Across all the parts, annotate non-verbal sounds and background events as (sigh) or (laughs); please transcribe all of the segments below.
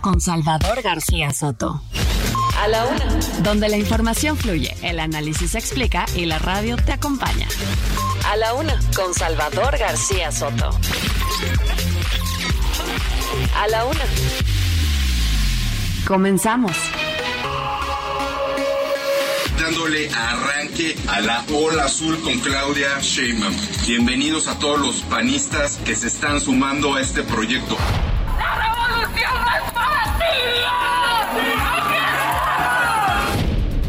con Salvador García Soto. A la una. Donde la información fluye, el análisis se explica y la radio te acompaña. A la una con Salvador García Soto. A la una. Comenzamos. dándole arranque a la ola azul con Claudia Sheinbaum. Bienvenidos a todos los panistas que se están sumando a este proyecto. ¡La revolución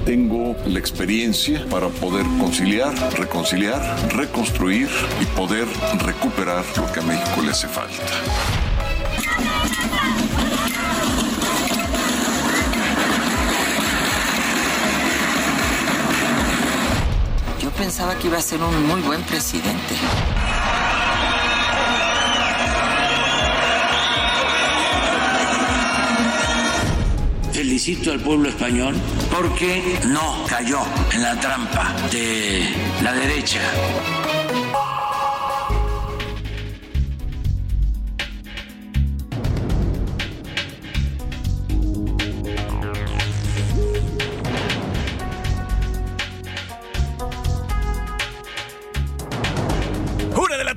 Tengo la experiencia para poder conciliar, reconciliar, reconstruir y poder recuperar lo que a México le hace falta. Yo pensaba que iba a ser un muy buen presidente. Felicito al pueblo español porque no cayó en la trampa de la derecha.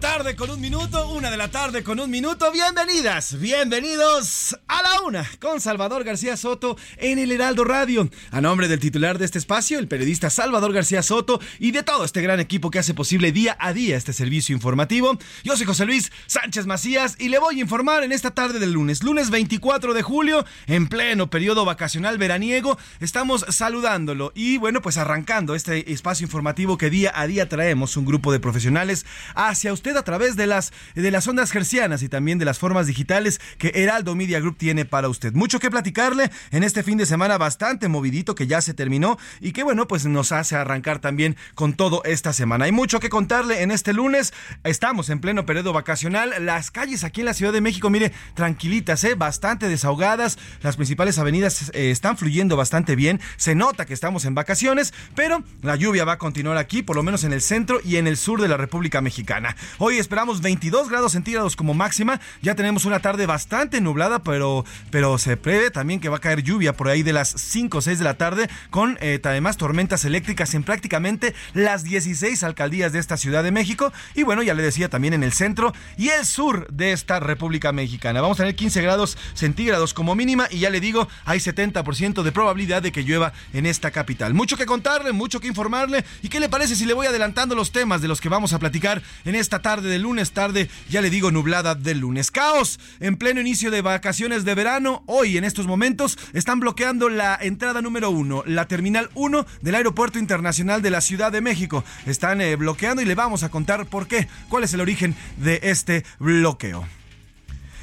Tarde con un minuto, una de la tarde con un minuto. Bienvenidas, bienvenidos a la una con Salvador García Soto en el Heraldo Radio. A nombre del titular de este espacio, el periodista Salvador García Soto y de todo este gran equipo que hace posible día a día este servicio informativo. Yo soy José Luis Sánchez Macías y le voy a informar en esta tarde del lunes, lunes 24 de julio, en pleno periodo vacacional veraniego. Estamos saludándolo y bueno, pues arrancando este espacio informativo que día a día traemos un grupo de profesionales hacia usted a través de las, de las ondas gercianas y también de las formas digitales que Heraldo Media Group tiene para usted. Mucho que platicarle en este fin de semana bastante movidito que ya se terminó y que bueno, pues nos hace arrancar también con todo esta semana. Hay mucho que contarle en este lunes. Estamos en pleno periodo vacacional. Las calles aquí en la Ciudad de México, mire, tranquilitas, ¿eh? bastante desahogadas. Las principales avenidas eh, están fluyendo bastante bien. Se nota que estamos en vacaciones, pero la lluvia va a continuar aquí, por lo menos en el centro y en el sur de la República Mexicana. Hoy esperamos 22 grados centígrados como máxima. Ya tenemos una tarde bastante nublada, pero, pero se prevé también que va a caer lluvia por ahí de las 5 o 6 de la tarde, con eh, además tormentas eléctricas en prácticamente las 16 alcaldías de esta Ciudad de México. Y bueno, ya le decía también en el centro y el sur de esta República Mexicana. Vamos a tener 15 grados centígrados como mínima y ya le digo, hay 70% de probabilidad de que llueva en esta capital. Mucho que contarle, mucho que informarle. ¿Y qué le parece si le voy adelantando los temas de los que vamos a platicar en esta tarde de lunes, tarde, ya le digo, nublada del lunes. Caos en pleno inicio de vacaciones de verano. Hoy, en estos momentos, están bloqueando la entrada número uno, la terminal 1 del Aeropuerto Internacional de la Ciudad de México. Están eh, bloqueando y le vamos a contar por qué, cuál es el origen de este bloqueo.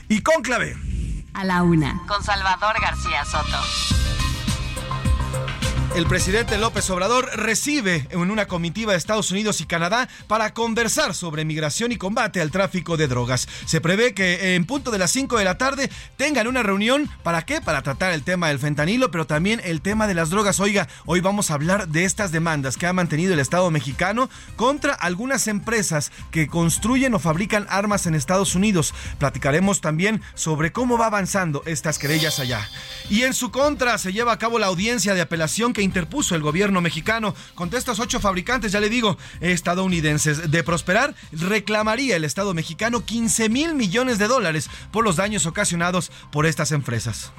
Y conclave. A la una. Con Salvador García Soto. El presidente López Obrador recibe en una comitiva de Estados Unidos y Canadá para conversar sobre migración y combate al tráfico de drogas. Se prevé que en punto de las 5 de la tarde tengan una reunión. ¿Para qué? Para tratar el tema del fentanilo, pero también el tema de las drogas. Oiga, hoy vamos a hablar de estas demandas que ha mantenido el Estado mexicano contra algunas empresas que construyen o fabrican armas en Estados Unidos. Platicaremos también sobre cómo va avanzando estas querellas allá. Y en su contra se lleva a cabo la audiencia de apelación que interpuso el gobierno mexicano contra estos ocho fabricantes, ya le digo, estadounidenses. De prosperar, reclamaría el Estado mexicano 15 mil millones de dólares por los daños ocasionados por estas empresas.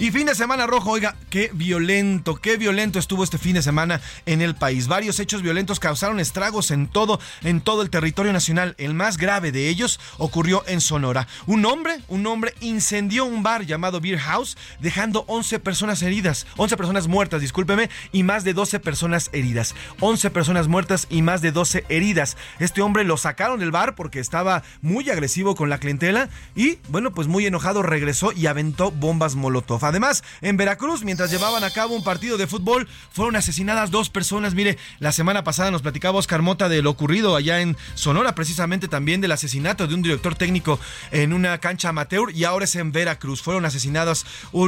Y fin de semana rojo, oiga, qué violento, qué violento estuvo este fin de semana en el país. Varios hechos violentos causaron estragos en todo, en todo el territorio nacional. El más grave de ellos ocurrió en Sonora. Un hombre, un hombre incendió un bar llamado Beer House, dejando 11 personas heridas, 11 personas muertas, discúlpeme, y más de 12 personas heridas. 11 personas muertas y más de 12 heridas. Este hombre lo sacaron del bar porque estaba muy agresivo con la clientela y, bueno, pues muy enojado regresó y aventó bombas molotov. Además, en Veracruz, mientras llevaban a cabo un partido de fútbol, fueron asesinadas dos personas. Mire, la semana pasada nos platicaba Oscar Mota de lo ocurrido allá en Sonora, precisamente también del asesinato de un director técnico en una cancha amateur y ahora es en Veracruz. Fueron asesinadas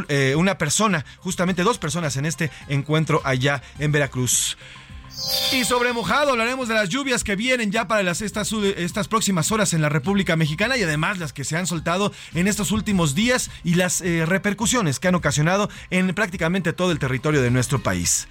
eh, una persona, justamente dos personas en este encuentro allá en Veracruz. Y sobre mojado hablaremos de las lluvias que vienen ya para las, estas, estas próximas horas en la República Mexicana y además las que se han soltado en estos últimos días y las eh, repercusiones que han ocasionado en prácticamente todo el territorio de nuestro país.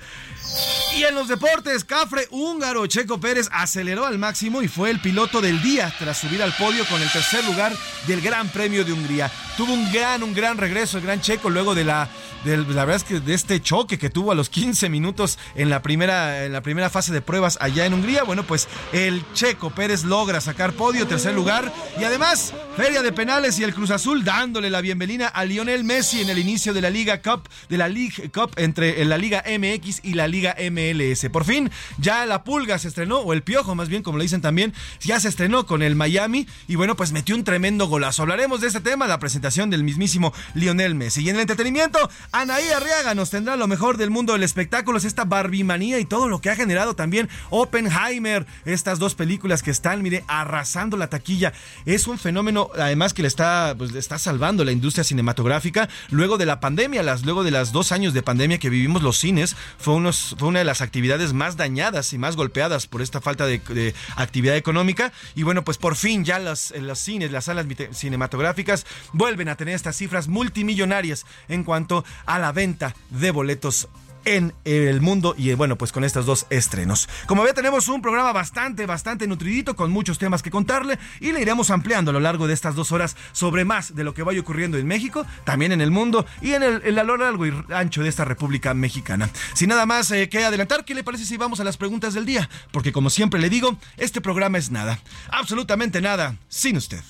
Y en los deportes, Cafre húngaro Checo Pérez aceleró al máximo y fue el piloto del día tras subir al podio con el tercer lugar del Gran Premio de Hungría. Tuvo un gran, un gran regreso el gran Checo luego de la, de, la verdad es que de este choque que tuvo a los 15 minutos en la primera, en la primera fase de pruebas allá en Hungría. Bueno, pues el Checo Pérez logra sacar podio, tercer lugar y además Feria de Penales y el Cruz Azul dándole la bienvenida a Lionel Messi en el inicio de la Liga Cup, de la League Cup entre la Liga MX y la Liga MLS. Por fin, ya la pulga se estrenó, o el piojo más bien, como le dicen también, ya se estrenó con el Miami y bueno, pues metió un tremendo golazo. Hablaremos de este tema, la presentación del mismísimo Lionel Messi. Y en el entretenimiento, Anaí Arriaga nos tendrá lo mejor del mundo del espectáculo, esta barbimanía y todo lo que ha generado también Oppenheimer, estas dos películas que están, mire, arrasando la taquilla. Es un fenómeno, además, que le está, pues, le está salvando la industria cinematográfica luego de la pandemia, las, luego de las dos años de pandemia que vivimos los cines, fue, unos, fue una de las actividades más dañadas y más golpeadas por esta falta de, actividad económica. Y bueno, pues por fin ya las, los cines, las salas cinematográficas vuelven a tener estas cifras multimillonarias en cuanto a la venta de boletos en el mundo y bueno, pues con estos dos estrenos. Como ve, tenemos un programa bastante, bastante nutridito con muchos temas que contarle y le iremos ampliando a lo largo de estas dos horas sobre más de lo que vaya ocurriendo en México, también en el mundo y en el, a lo largo y ancho de esta República Mexicana. Sin nada más eh, que adelantar, ¿qué le parece si vamos a las preguntas del día? Porque como siempre le digo, este programa es nada, absolutamente nada, sin usted.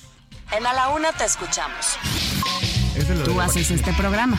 En A la Una te escuchamos. Tú haces este programa.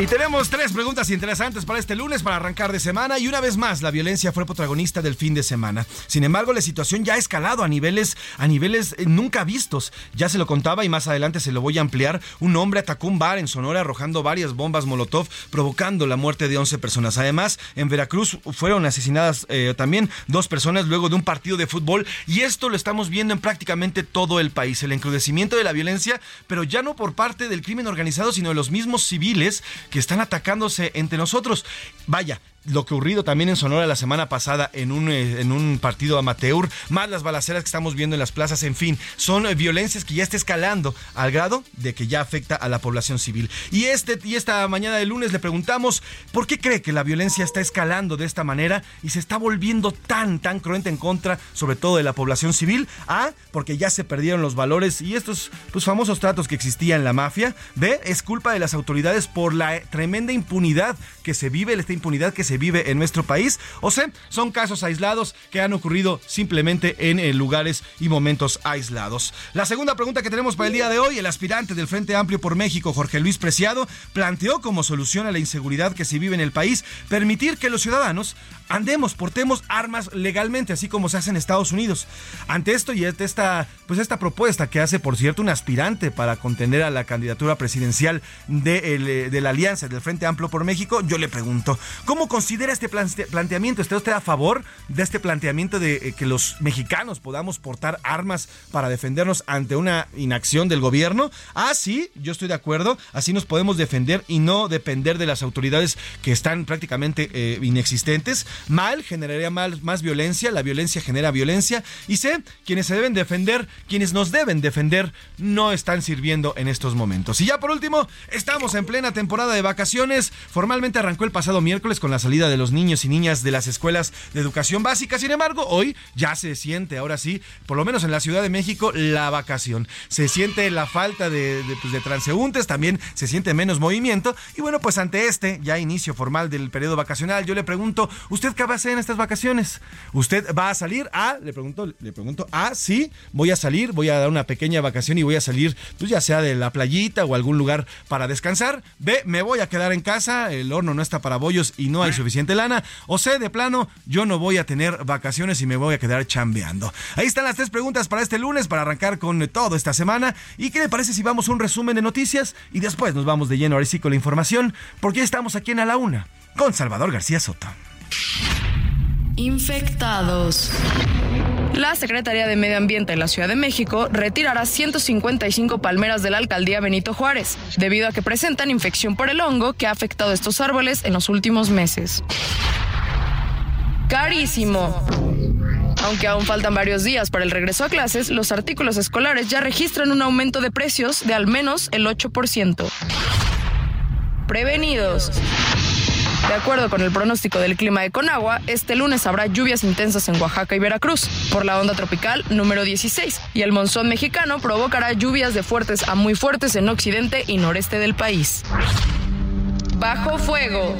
Y tenemos tres preguntas interesantes para este lunes para arrancar de semana y una vez más la violencia fue protagonista del fin de semana. Sin embargo, la situación ya ha escalado a niveles a niveles eh, nunca vistos. Ya se lo contaba y más adelante se lo voy a ampliar. Un hombre atacó un bar en Sonora arrojando varias bombas Molotov provocando la muerte de 11 personas. Además, en Veracruz fueron asesinadas eh, también dos personas luego de un partido de fútbol y esto lo estamos viendo en prácticamente todo el país. El encrudecimiento de la violencia, pero ya no por parte del crimen organizado, sino de los mismos civiles que están atacándose entre nosotros. Vaya, lo que ocurrido también en Sonora la semana pasada en un, eh, en un partido amateur, más las balaceras que estamos viendo en las plazas, en fin, son eh, violencias que ya está escalando al grado de que ya afecta a la población civil. Y, este, y esta mañana de lunes le preguntamos, ¿por qué cree que la violencia está escalando de esta manera y se está volviendo tan, tan cruenta en contra, sobre todo de la población civil? A, porque ya se perdieron los valores y estos pues, famosos tratos que existían en la mafia. B, es culpa de las autoridades por la tremenda impunidad que se vive, esta impunidad que se vive en nuestro país. O sea, son casos aislados que han ocurrido simplemente en, eh, lugares y momentos aislados. La segunda pregunta que tenemos para el día de hoy, el aspirante del Frente Amplio por México, Jorge Luis Preciado, planteó como solución a la inseguridad que se vive en el país permitir que los ciudadanos andemos, portemos armas legalmente, así como se hace en Estados Unidos. Ante esto y esta, pues esta propuesta que hace, por cierto, un aspirante para contender a la candidatura presidencial de, eh, de la Alianza del Frente Amplio por México, yo le pregunto, ¿cómo considera este planteamiento? ¿Está usted a favor de este planteamiento de eh, que los mexicanos podamos portar armas para defendernos ante una inacción del gobierno? Ah, sí, yo estoy de acuerdo, así nos podemos defender y no depender de las autoridades que están prácticamente eh, inexistentes mal generaría más, violencia, la violencia genera violencia y sé, quienes se deben defender, quienes nos deben defender, no están sirviendo en estos momentos. Y ya por último, estamos en plena temporada de vacaciones, formalmente arrancó el pasado miércoles con las salida de los niños y niñas de las escuelas de educación básica. Sin embargo, hoy ya se siente, ahora sí, por lo menos en la Ciudad de México, la vacación. Se siente la falta de, pues, de transeúntes, también se siente menos movimiento. Y bueno, pues ante este ya inicio formal del periodo vacacional, yo le pregunto, ¿usted qué va a hacer en estas vacaciones? ¿Usted va a salir? A, le pregunto, le pregunto, A, sí, voy a salir, voy a dar una pequeña vacación y voy a salir, pues ya sea de la playita o algún lugar para descansar. B, me voy a quedar en casa, el horno no está para bollos y no hay suficiente lana. O C, de plano, yo no voy a tener vacaciones y me voy a quedar chambeando. Ahí están las tres preguntas para este lunes, para arrancar con todo esta semana. ¿Y qué le parece si vamos a un resumen de noticias y después nos vamos de lleno ahora sí con la información? Porque estamos aquí en A la Una con Salvador García Soto. Infectados. La Secretaría de Medio Ambiente de la Ciudad de México retirará 155 palmeras de la alcaldía Benito Juárez, debido a que presentan infección por el hongo que ha afectado estos árboles en los últimos meses. Carísimo. Aunque aún faltan varios días para el regreso a clases, los artículos escolares ya registran un aumento de precios de al menos el 8%. Prevenidos. De acuerdo con el pronóstico del clima de Conagua, este lunes habrá lluvias intensas en Oaxaca y Veracruz por la onda tropical número 16 y el monzón mexicano provocará lluvias de fuertes a muy fuertes en occidente y noreste del país. Bajo fuego.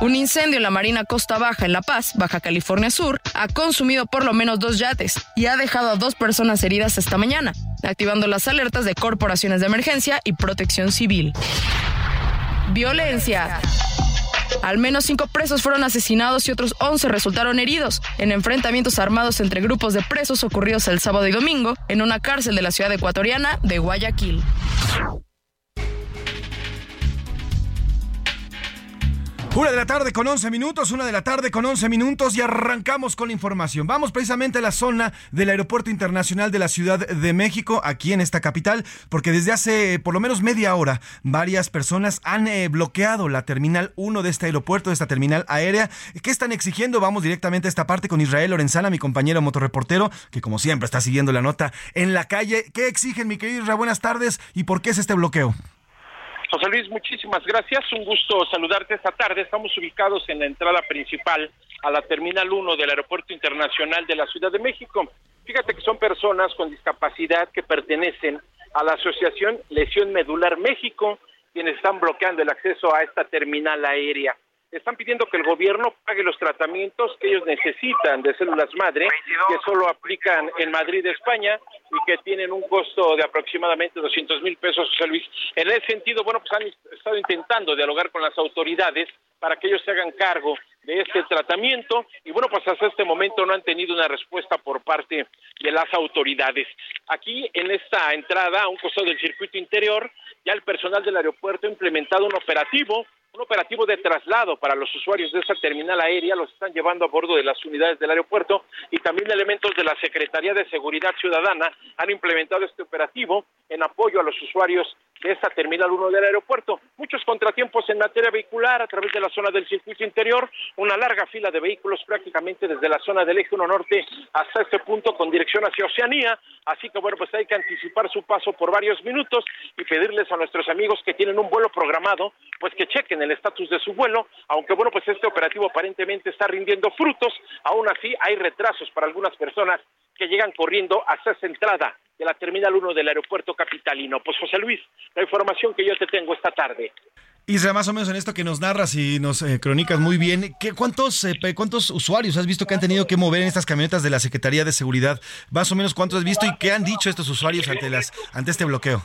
Un incendio en la Marina Costa Baja en La Paz, Baja California Sur, ha consumido por lo menos dos yates y ha dejado a dos personas heridas esta mañana, activando las alertas de corporaciones de emergencia y protección civil. Violencia. Al menos cinco presos fueron asesinados y otros 11 resultaron heridos en enfrentamientos armados entre grupos de presos ocurridos el sábado y domingo en una cárcel de la ciudad ecuatoriana de Guayaquil. Una de la tarde con 11 minutos, una de la tarde con 11 minutos y arrancamos con la información. Vamos precisamente a la zona del Aeropuerto Internacional de la Ciudad de México, aquí en esta capital, porque desde hace por lo menos media hora varias personas han eh, bloqueado la terminal 1 de este aeropuerto, de esta terminal aérea. ¿Qué están exigiendo? Vamos directamente a esta parte con Israel Lorenzana, mi compañero motorreportero, que como siempre está siguiendo la nota en la calle. ¿Qué exigen, mi querido Israel? Buenas tardes y por qué es este bloqueo? José Luis, muchísimas gracias. Un gusto saludarte esta tarde. Estamos ubicados en la entrada principal a la Terminal 1 del Aeropuerto Internacional de la Ciudad de México. Fíjate que son personas con discapacidad que pertenecen a la Asociación Lesión Medular México, quienes están bloqueando el acceso a esta terminal aérea están pidiendo que el gobierno pague los tratamientos que ellos necesitan de células madre, que solo aplican en Madrid, España, y que tienen un costo de aproximadamente 200 mil pesos, José Luis. En ese sentido, bueno, pues han estado intentando dialogar con las autoridades para que ellos se hagan cargo de este tratamiento y bueno, pues hasta este momento no han tenido una respuesta por parte de las autoridades. Aquí en esta entrada, a un costado del circuito interior, ya el personal del aeropuerto ha implementado un operativo un operativo de traslado para los usuarios de esta terminal aérea, los están llevando a bordo de las unidades del aeropuerto y también elementos de la Secretaría de Seguridad Ciudadana han implementado este operativo en apoyo a los usuarios de esta terminal 1 del aeropuerto. Muchos contratiempos en materia vehicular a través de la zona del circuito interior, una larga fila de vehículos prácticamente desde la zona del eje 1 norte hasta este punto con dirección hacia Oceanía, así que bueno, pues hay que anticipar su paso por varios minutos y pedirles a nuestros amigos que tienen un vuelo programado, pues que chequen el estatus de su vuelo, aunque bueno, pues este operativo aparentemente está rindiendo frutos, aún así hay retrasos para algunas personas que llegan corriendo hasta esa entrada de la Terminal 1 del aeropuerto capitalino. Pues José Luis, la información que yo te tengo esta tarde. Isra, más o menos en esto que nos narras y nos eh, cronicas muy bien, ¿qué, cuántos, eh, ¿cuántos usuarios has visto que han tenido que mover en estas camionetas de la Secretaría de Seguridad? Más o menos cuántos has visto y qué han dicho estos usuarios ante, las, ante este bloqueo.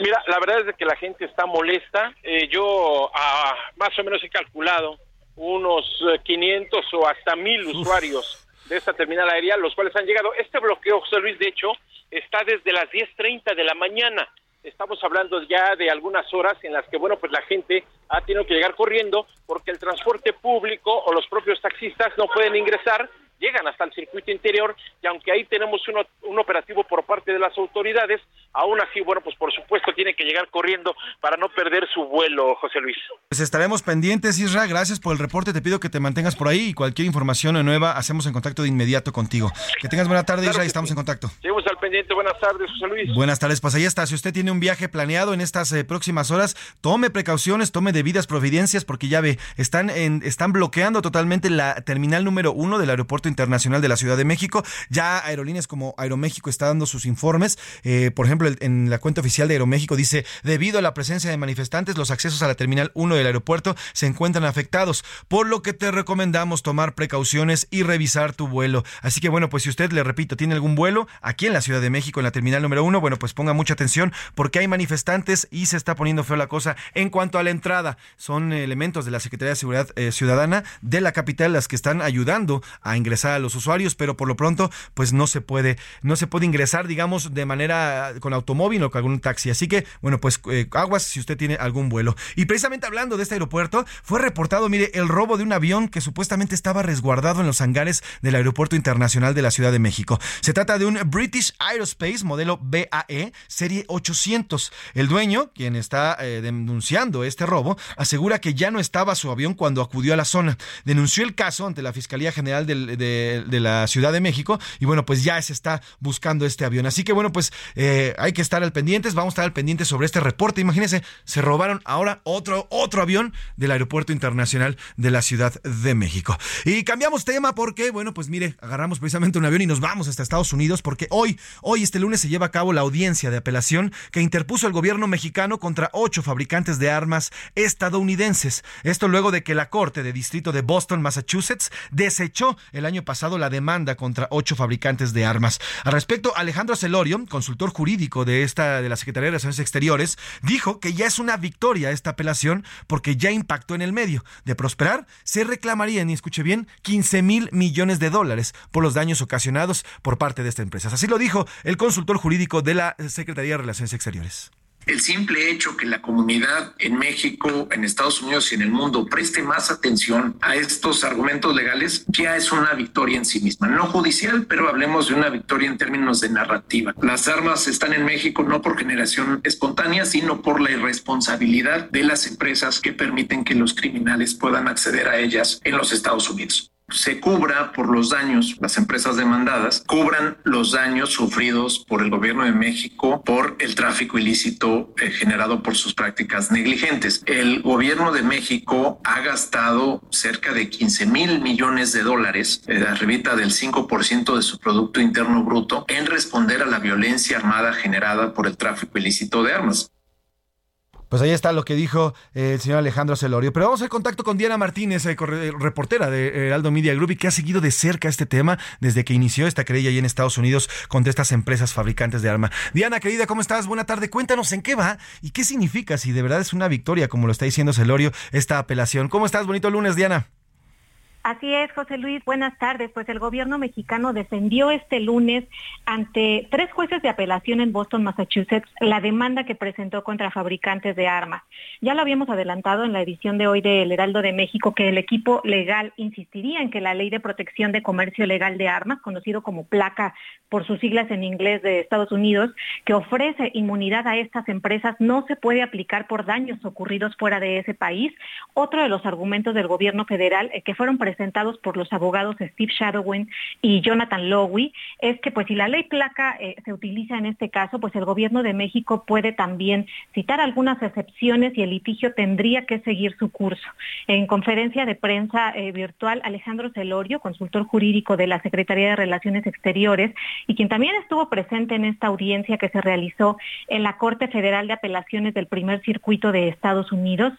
Mira, la verdad es que la gente está molesta. Eh, yo ah, más o menos he calculado unos 500 o hasta 1000 usuarios de esta terminal aérea, los cuales han llegado. Este bloqueo, José Luis, de hecho, está desde las 10.30 de la mañana. Estamos hablando ya de algunas horas en las que, bueno, pues la gente ha tenido que llegar corriendo porque el transporte público o los propios taxistas no pueden ingresar, llegan hasta el circuito interior y aunque ahí tenemos un operativo por parte de las autoridades, Aún así, bueno, pues por supuesto tiene que llegar corriendo para no perder su vuelo, José Luis. Pues estaremos pendientes, Isra. Gracias por el reporte. Te pido que te mantengas por ahí y cualquier información nueva hacemos en contacto de inmediato contigo. Que tengas buena tarde, Isra, y estamos en contacto. Seguimos al pendiente. Buenas tardes, José Luis. Buenas tardes. Pues ahí está. Si usted tiene un viaje planeado en estas eh, próximas horas, tome precauciones, tome debidas providencias, porque ya ve, están, en, están bloqueando totalmente la terminal número uno del Aeropuerto Internacional de la Ciudad de México. Ya aerolíneas como Aeroméxico está dando sus informes. Eh, por ejemplo, en la cuenta oficial de Aeroméxico dice, debido a la presencia de manifestantes, los accesos a la terminal 1 del aeropuerto se encuentran afectados, por lo que te recomendamos tomar precauciones y revisar tu vuelo. Así que bueno, pues si usted, le repito, tiene algún vuelo aquí en la Ciudad de México, en la terminal número 1, bueno, pues ponga mucha atención porque hay manifestantes y se está poniendo feo la cosa en cuanto a la entrada. Son elementos de la Secretaría de Seguridad eh, Ciudadana de la capital las que están ayudando a ingresar a los usuarios, pero por lo pronto, pues no se puede, no se puede ingresar, digamos, de manera con automóvil o con algún taxi. Así que, bueno, pues eh, aguas si usted tiene algún vuelo. Y precisamente hablando de este aeropuerto, fue reportado, mire, el robo de un avión que supuestamente estaba resguardado en los hangares del Aeropuerto Internacional de la Ciudad de México. Se trata de un British Aerospace modelo BAE, serie 800. El dueño, quien está eh, denunciando este robo, asegura que ya no estaba su avión cuando acudió a la zona. Denunció el caso ante la Fiscalía General de, la Ciudad de México y bueno, pues ya se está buscando este avión. Así que bueno, pues eh, hay que estar al pendientes, vamos a estar al pendiente sobre este reporte. Imagínense, se robaron ahora otro, otro avión del Aeropuerto Internacional de la Ciudad de México. Y cambiamos tema porque, bueno, pues mire, agarramos precisamente un avión y nos vamos hasta Estados Unidos porque hoy, hoy este lunes se lleva a cabo la audiencia de apelación que interpuso el gobierno mexicano contra ocho fabricantes de armas estadounidenses. Esto luego de que la Corte de Distrito de Boston, Massachusetts, desechó el año pasado la demanda contra ocho fabricantes de armas. Al respecto, Alejandro Celorio, consultor jurídico de esta de la Secretaría de Relaciones Exteriores, dijo que ya es una victoria esta apelación porque ya impactó en el medio. De prosperar, se reclamarían, y escuche bien, 15 mil millones de dólares por los daños ocasionados por parte de esta empresa. Así lo dijo el consultor jurídico de la Secretaría de Relaciones Exteriores. El simple hecho que la comunidad en México, en Estados Unidos y en el mundo preste más atención a estos argumentos legales ya es una victoria en sí misma. No judicial, pero hablemos de una victoria en términos de narrativa. Las armas están en México no por generación espontánea, sino por la irresponsabilidad de las empresas que permiten que los criminales puedan acceder a ellas en los Estados Unidos se cubra por los daños, las empresas demandadas cubran los daños sufridos por el gobierno de México por el tráfico ilícito eh, generado por sus prácticas negligentes. El gobierno de México ha gastado cerca de 15 mil millones de dólares, eh, arribita del 5% de su Producto Interno Bruto, en responder a la violencia armada generada por el tráfico ilícito de armas. Pues ahí está lo que dijo eh, el señor Alejandro Celorio. Pero vamos al contacto con Diana Martínez, eh, reportera de Heraldo Media Group y que ha seguido de cerca este tema desde que inició esta querella ahí en Estados Unidos contra estas empresas fabricantes de arma. Diana, querida, ¿cómo estás? Buena tarde. Cuéntanos en qué va y qué significa si de verdad es una victoria, como lo está diciendo Celorio, esta apelación. ¿Cómo estás? Bonito lunes, Diana. Así es, José Luis. Buenas tardes. Pues el gobierno mexicano defendió este lunes ante tres jueces de apelación en Boston, Massachusetts, la demanda que presentó contra fabricantes de armas. Ya lo habíamos adelantado en la edición de hoy de El Heraldo de México que el equipo legal insistiría en que la Ley de Protección de Comercio Legal de Armas, conocido como placa por sus siglas en inglés de Estados Unidos, que ofrece inmunidad a estas empresas, no se puede aplicar por daños ocurridos fuera de ese país. Otro de los argumentos del gobierno federal eh, que fueron presentados presentados por los abogados Steve Shadowin y Jonathan Lowy es que pues si la ley placa eh, se utiliza en este caso, pues el gobierno de México puede también citar algunas excepciones y el litigio tendría que seguir su curso. En conferencia de prensa eh, virtual, Alejandro Celorio, consultor jurídico de la Secretaría de Relaciones Exteriores y quien también estuvo presente en esta audiencia que se realizó en la Corte Federal de Apelaciones del Primer Circuito de Estados Unidos,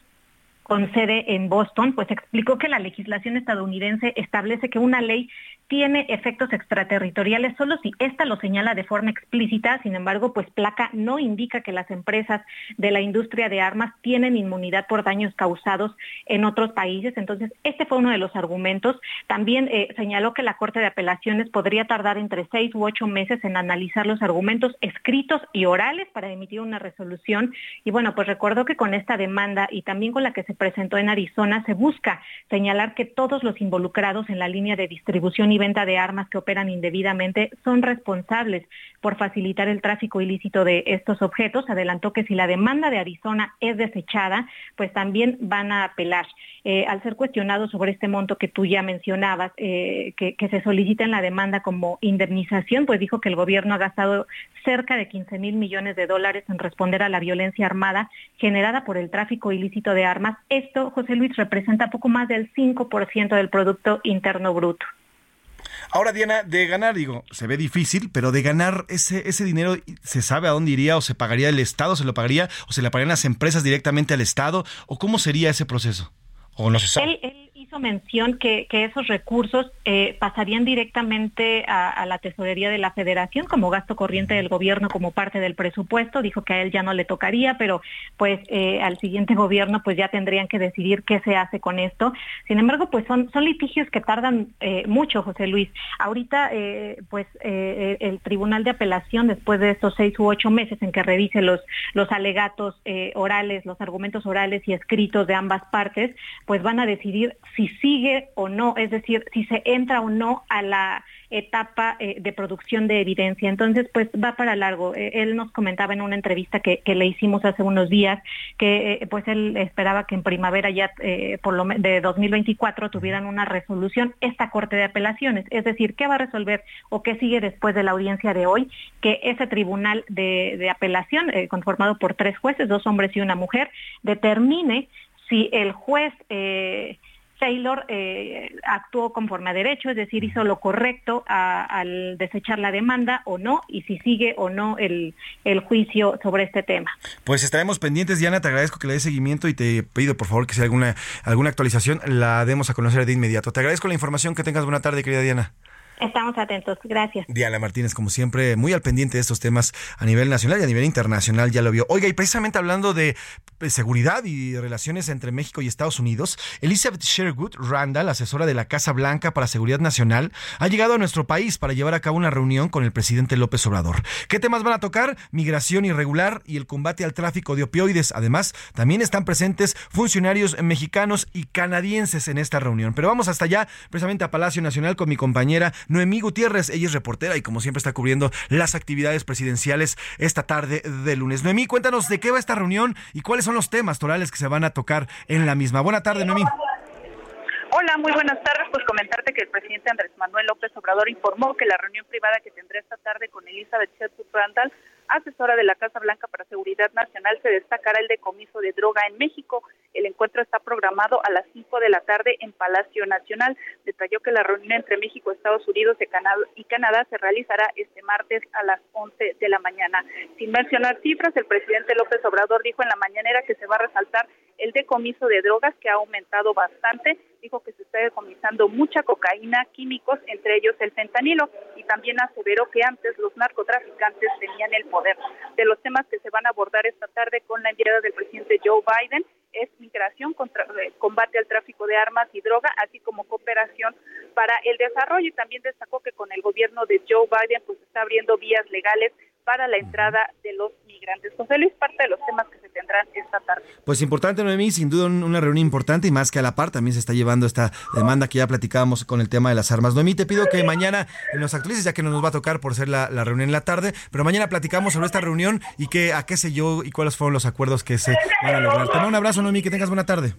con sede en Boston, pues explicó que la legislación estadounidense establece que una ley tiene efectos extraterritoriales solo si ésta lo señala de forma explícita. Sin embargo, pues Placa no indica que las empresas de la industria de armas tienen inmunidad por daños causados en otros países. Entonces, este fue uno de los argumentos. También eh, señaló que la Corte de Apelaciones podría tardar entre seis u ocho meses en analizar los argumentos escritos y orales para emitir una resolución. Y bueno, pues recuerdo que con esta demanda y también con la que se presentó en Arizona, se busca señalar que todos los involucrados en la línea de distribución y venta de armas que operan indebidamente son responsables por facilitar el tráfico ilícito de estos objetos. Adelantó que si la demanda de Arizona es desechada, pues también van a apelar. Eh, al ser cuestionado sobre este monto que tú ya mencionabas, eh, que, que, se solicita en la demanda como indemnización, pues dijo que el gobierno ha gastado cerca de 15 mil millones de dólares en responder a la violencia armada generada por el tráfico ilícito de armas. Esto, José Luis, representa poco más del 5% del Producto Interno Bruto. Ahora, Diana, de ganar, digo, se ve difícil, pero de ganar ese, ese dinero, ¿se sabe a dónde iría o se pagaría el Estado, se lo pagaría o se le pagarían las empresas directamente al Estado? ¿O cómo sería ese proceso? ¿O no se sabe? Hizo mención que, esos recursos eh, pasarían directamente a, la tesorería de la federación como gasto corriente del gobierno como parte del presupuesto. Dijo que a él ya no le tocaría, pero pues eh, al siguiente gobierno pues ya tendrían que decidir qué se hace con esto. Sin embargo, pues son, litigios que tardan eh, mucho, José Luis. Ahorita eh, pues el Tribunal de Apelación, después de estos seis u ocho meses en que revise los, los alegatos orales, los argumentos orales y escritos de ambas partes, pues van a decidir si sigue o no, es decir, si se entra o no a la etapa eh, de producción de evidencia. Entonces, pues va para largo. Eh, él nos comentaba en una entrevista que, le hicimos hace unos días que eh, pues él esperaba que en primavera ya por lo de 2024 tuvieran una resolución esta Corte de Apelaciones. Es decir, ¿qué va a resolver o qué sigue después de la audiencia de hoy? Que ese tribunal de, de apelación, conformado por tres jueces, dos hombres y una mujer, determine si el juez eh, Taylor eh, actuó conforme a derecho, es decir, hizo lo correcto a, al desechar la demanda o no, y si sigue o no el, juicio sobre este tema. Pues estaremos pendientes, Diana, te agradezco que le des seguimiento y te pido por favor que si hay alguna, alguna actualización la demos a conocer de inmediato. Te agradezco la información, que tengas buena tarde, querida Diana. Estamos atentos, gracias. Diana Martínez, como siempre, muy al pendiente de estos temas a nivel nacional y a nivel internacional, ya lo vio. Oiga, y precisamente hablando de seguridad y relaciones entre México y Estados Unidos, Elizabeth Sherwood Randall, asesora de la Casa Blanca para Seguridad Nacional, ha llegado a nuestro país para llevar a cabo una reunión con el presidente López Obrador. ¿Qué temas van a tocar? Migración irregular y el combate al tráfico de opioides. Además, también están presentes funcionarios mexicanos y canadienses en esta reunión. Pero vamos hasta allá, precisamente a Palacio Nacional con mi compañera Noemí Gutiérrez. Ella es reportera y como siempre está cubriendo las actividades presidenciales esta tarde de lunes. Noemí, cuéntanos de qué va esta reunión y cuáles son los temas torales que se van a tocar en la misma. Buena tarde, Noemí. Hola, muy buenas tardes. Pues comentarte que el presidente Andrés Manuel López Obrador informó que la reunión privada que tendrá esta tarde con Elizabeth Sherwood Randall, asesora de la Casa Blanca para Seguridad Nacional, se destacará el decomiso de droga en México. El encuentro está programado a las 5 de la tarde en Palacio Nacional. Detalló que la reunión entre México, Estados Unidos y Canadá se realizará este martes a las 11 de la mañana. Sin mencionar cifras, el presidente López Obrador dijo en la mañanera que se va a resaltar el decomiso de drogas que ha aumentado bastante. Dijo que se está decomisando mucha cocaína, químicos, entre ellos el fentanilo, y también aseveró que antes los narcotraficantes tenían el poder. De los temas que se van a abordar esta tarde con la enviada del presidente Joe Biden es migración, contra, eh, combate al tráfico de armas y droga, así como cooperación para el desarrollo. Y también destacó que con el gobierno de Joe Biden pues está abriendo vías legales para la entrada de los migrantes. José Luis, parte de los temas que se tendrán esta tarde. Pues importante, Noemí, sin duda una reunión importante y más que a la par también se está llevando esta demanda que ya platicábamos con el tema de las armas. Noemí, te pido que mañana nos actualices, ya que no nos va a tocar por ser la, la, reunión en la tarde, pero mañana platicamos sobre esta reunión y que, a qué sé yo y cuáles fueron los acuerdos que se van a lograr. Te mando un abrazo, Noemí, que tengas buena tarde.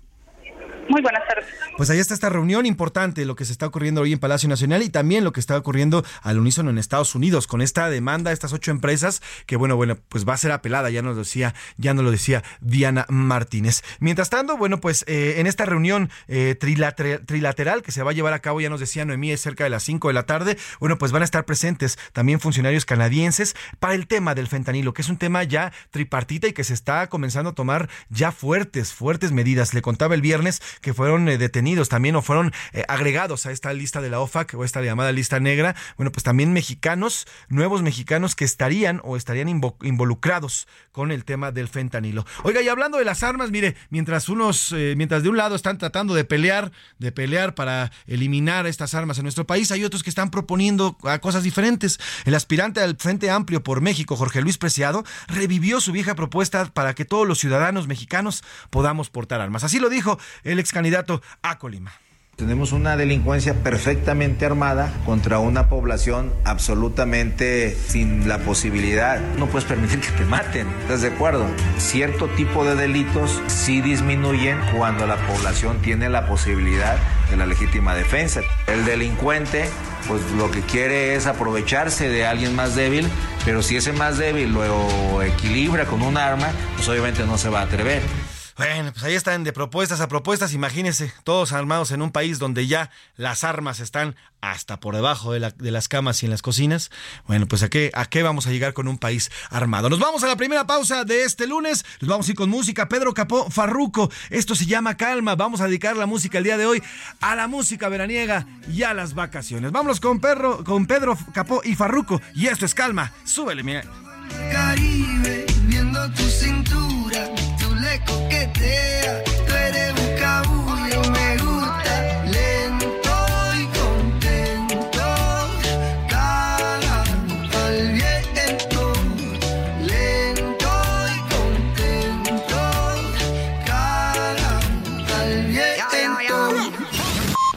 Muy buenas tardes. Pues ahí está esta reunión importante, lo que se está ocurriendo hoy en Palacio Nacional y también lo que está ocurriendo al unísono en Estados Unidos con esta demanda de estas ocho empresas que bueno, bueno, pues va a ser apelada, ya nos lo decía, ya nos lo decía Diana Martínez. Mientras tanto, bueno, pues eh, en esta reunión eh, trilateral, que se va a llevar a cabo, ya nos decía Noemí, es cerca de las 5 de la tarde, bueno, pues van a estar presentes también funcionarios canadienses para el tema del fentanilo, que es un tema ya tripartita y que se está comenzando a tomar ya fuertes, fuertes medidas. Le contaba el viernes que fueron eh, detenidos también o fueron eh, agregados a esta lista de la OFAC o esta llamada lista negra, bueno, pues también mexicanos, nuevos mexicanos que estarían o estarían involucrados con el tema del fentanilo. Oiga, y hablando de las armas, mire, mientras unos, eh, mientras de un lado están tratando de pelear, de pelear para eliminar estas armas en nuestro país, hay otros que están proponiendo cosas diferentes. El aspirante al Frente Amplio por México, Jorge Luis Preciado, revivió su vieja propuesta para que todos los ciudadanos mexicanos podamos portar armas. Así lo dijo el ex candidato a Colima. Tenemos una delincuencia perfectamente armada contra una población absolutamente sin la posibilidad. No puedes permitir que te maten, ¿estás de acuerdo? Cierto tipo de delitos sí disminuyen cuando la población tiene la posibilidad de la legítima defensa. El delincuente pues lo que quiere es aprovecharse de alguien más débil, pero si ese más débil lo equilibra con un arma, pues obviamente no se va a atrever. Bueno, pues ahí están de propuestas a propuestas. Imagínense, todos armados en un país donde ya las armas están hasta por debajo de, las camas y en las cocinas. Bueno, pues ¿a qué, ¿a qué vamos a llegar con un país armado? Nos vamos a la primera pausa de este lunes. Nos vamos a ir con música. Pedro Capó Farruco. Esto se llama Calma. Vamos a dedicar la música el día de hoy a la música veraniega y a las vacaciones. Vámonos con, Perro, con Pedro Capó y Farruco. Y esto es Calma. Súbele, mira. Caribe, viendo tu cintura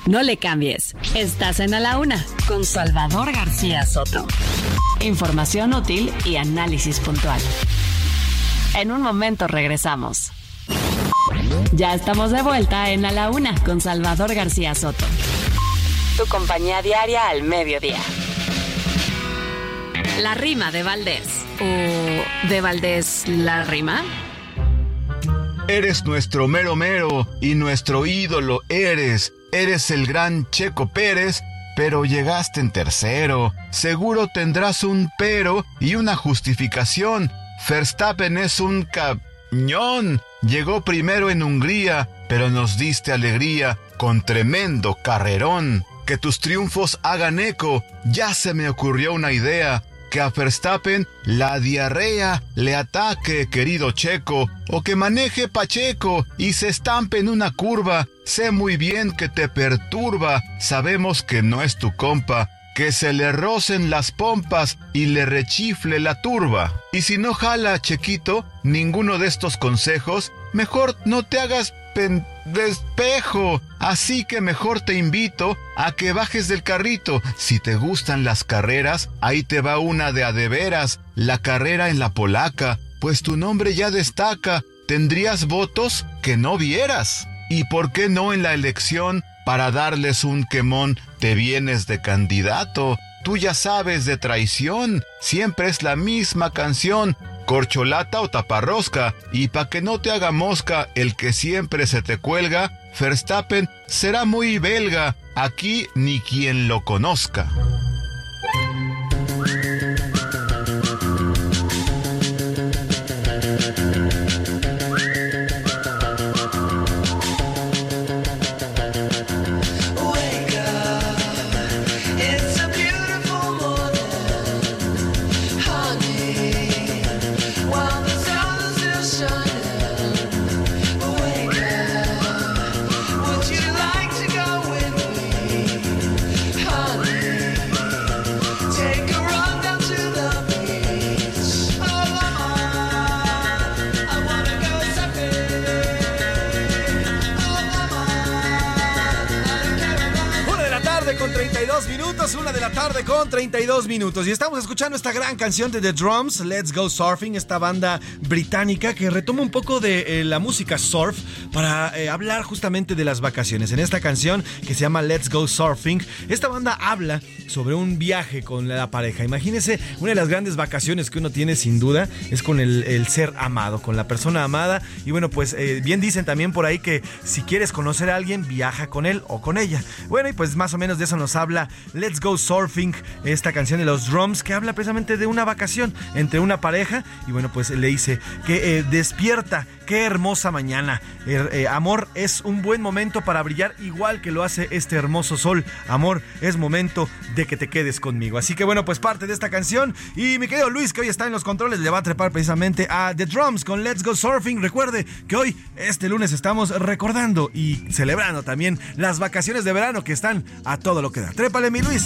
No le cambies, estás en A la Una con Salvador García Soto. Información útil y análisis puntual. En un momento regresamos. Ya estamos de vuelta en A la Una con Salvador García Soto. Tu compañía diaria al mediodía. La rima de Valdés. ¿O de Valdés la rima? Eres nuestro mero mero y nuestro ídolo eres. Eres el gran Checo Pérez, pero llegaste en tercero. Seguro tendrás un pero y una justificación Verstappen es un cañón. Llegó primero en Hungría, pero nos diste alegría con tremendo carrerón. Que tus triunfos hagan eco. Ya se me ocurrió una idea. Que a Verstappen la diarrea le ataque, querido Checo, o que maneje Pacheco y se estampe en una curva. Sé muy bien que te perturba. Sabemos que no es tu compa, que se le rocen las pompas y le rechifle la turba. Y si no jala, Chequito, ninguno de estos consejos, mejor no te hagas despejo. Así que mejor te invito a que bajes del carrito. Si te gustan las carreras, ahí te va una de a de veras, la carrera en la polaca, pues tu nombre ya destaca. Tendrías votos que no vieras. ¿Y por qué no en la elección para darles un quemón te vienes de candidato. Tú ya sabes de traición, siempre es la misma canción, corcholata o taparrosca, y pa' que no te haga mosca el que siempre se te cuelga, Verstappen será muy belga, aquí ni quien lo conozca. Con 32 minutos y estamos escuchando esta gran canción de The Drums, Let's Go Surfing, esta banda británica que retoma un poco de eh, la música surf para eh, hablar justamente de las vacaciones. En esta canción que se llama Let's Go Surfing, esta banda habla sobre un viaje con la pareja. Imagínese, una de las grandes vacaciones que uno tiene sin duda es con el, ser amado, con la persona amada. Y bueno, pues eh, bien dicen también por ahí que si quieres conocer a alguien, viaja con él o con ella. Bueno, y pues más o menos de eso nos habla Let's Go Surfing, esta canción de los drums que habla precisamente de una vacación entre una pareja y bueno, pues le dice que eh, despierta, qué hermosa mañana. Er, eh, amor es un buen momento para brillar igual que lo hace este hermoso sol. Amor es momento de que te quedes conmigo. Así que bueno, pues parte de esta canción y mi querido Luis que hoy está en los controles le va a trepar precisamente a The Drums con Let's Go Surfing. Recuerde que hoy, este lunes, estamos recordando y celebrando también las vacaciones de verano que están a todo lo que da. Trépale mi Luis.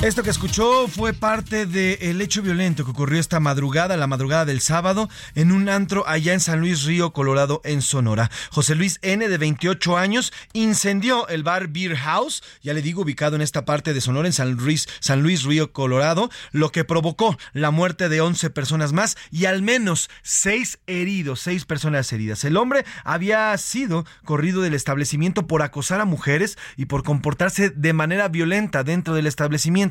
Esto que escuchó fue parte del hecho violento que ocurrió esta madrugada, la madrugada del sábado, en un antro allá en San Luis Río, Colorado, en Sonora. José Luis N., de 28 años, incendió el bar Beer House, ya le digo, ubicado en esta parte de Sonora, en San Luis, San Luis Río, Colorado, lo que provocó la muerte de 11 personas más y al menos 6 heridos, 6 personas heridas. El hombre había sido corrido del establecimiento por acosar a mujeres y por comportarse de manera violenta dentro del establecimiento.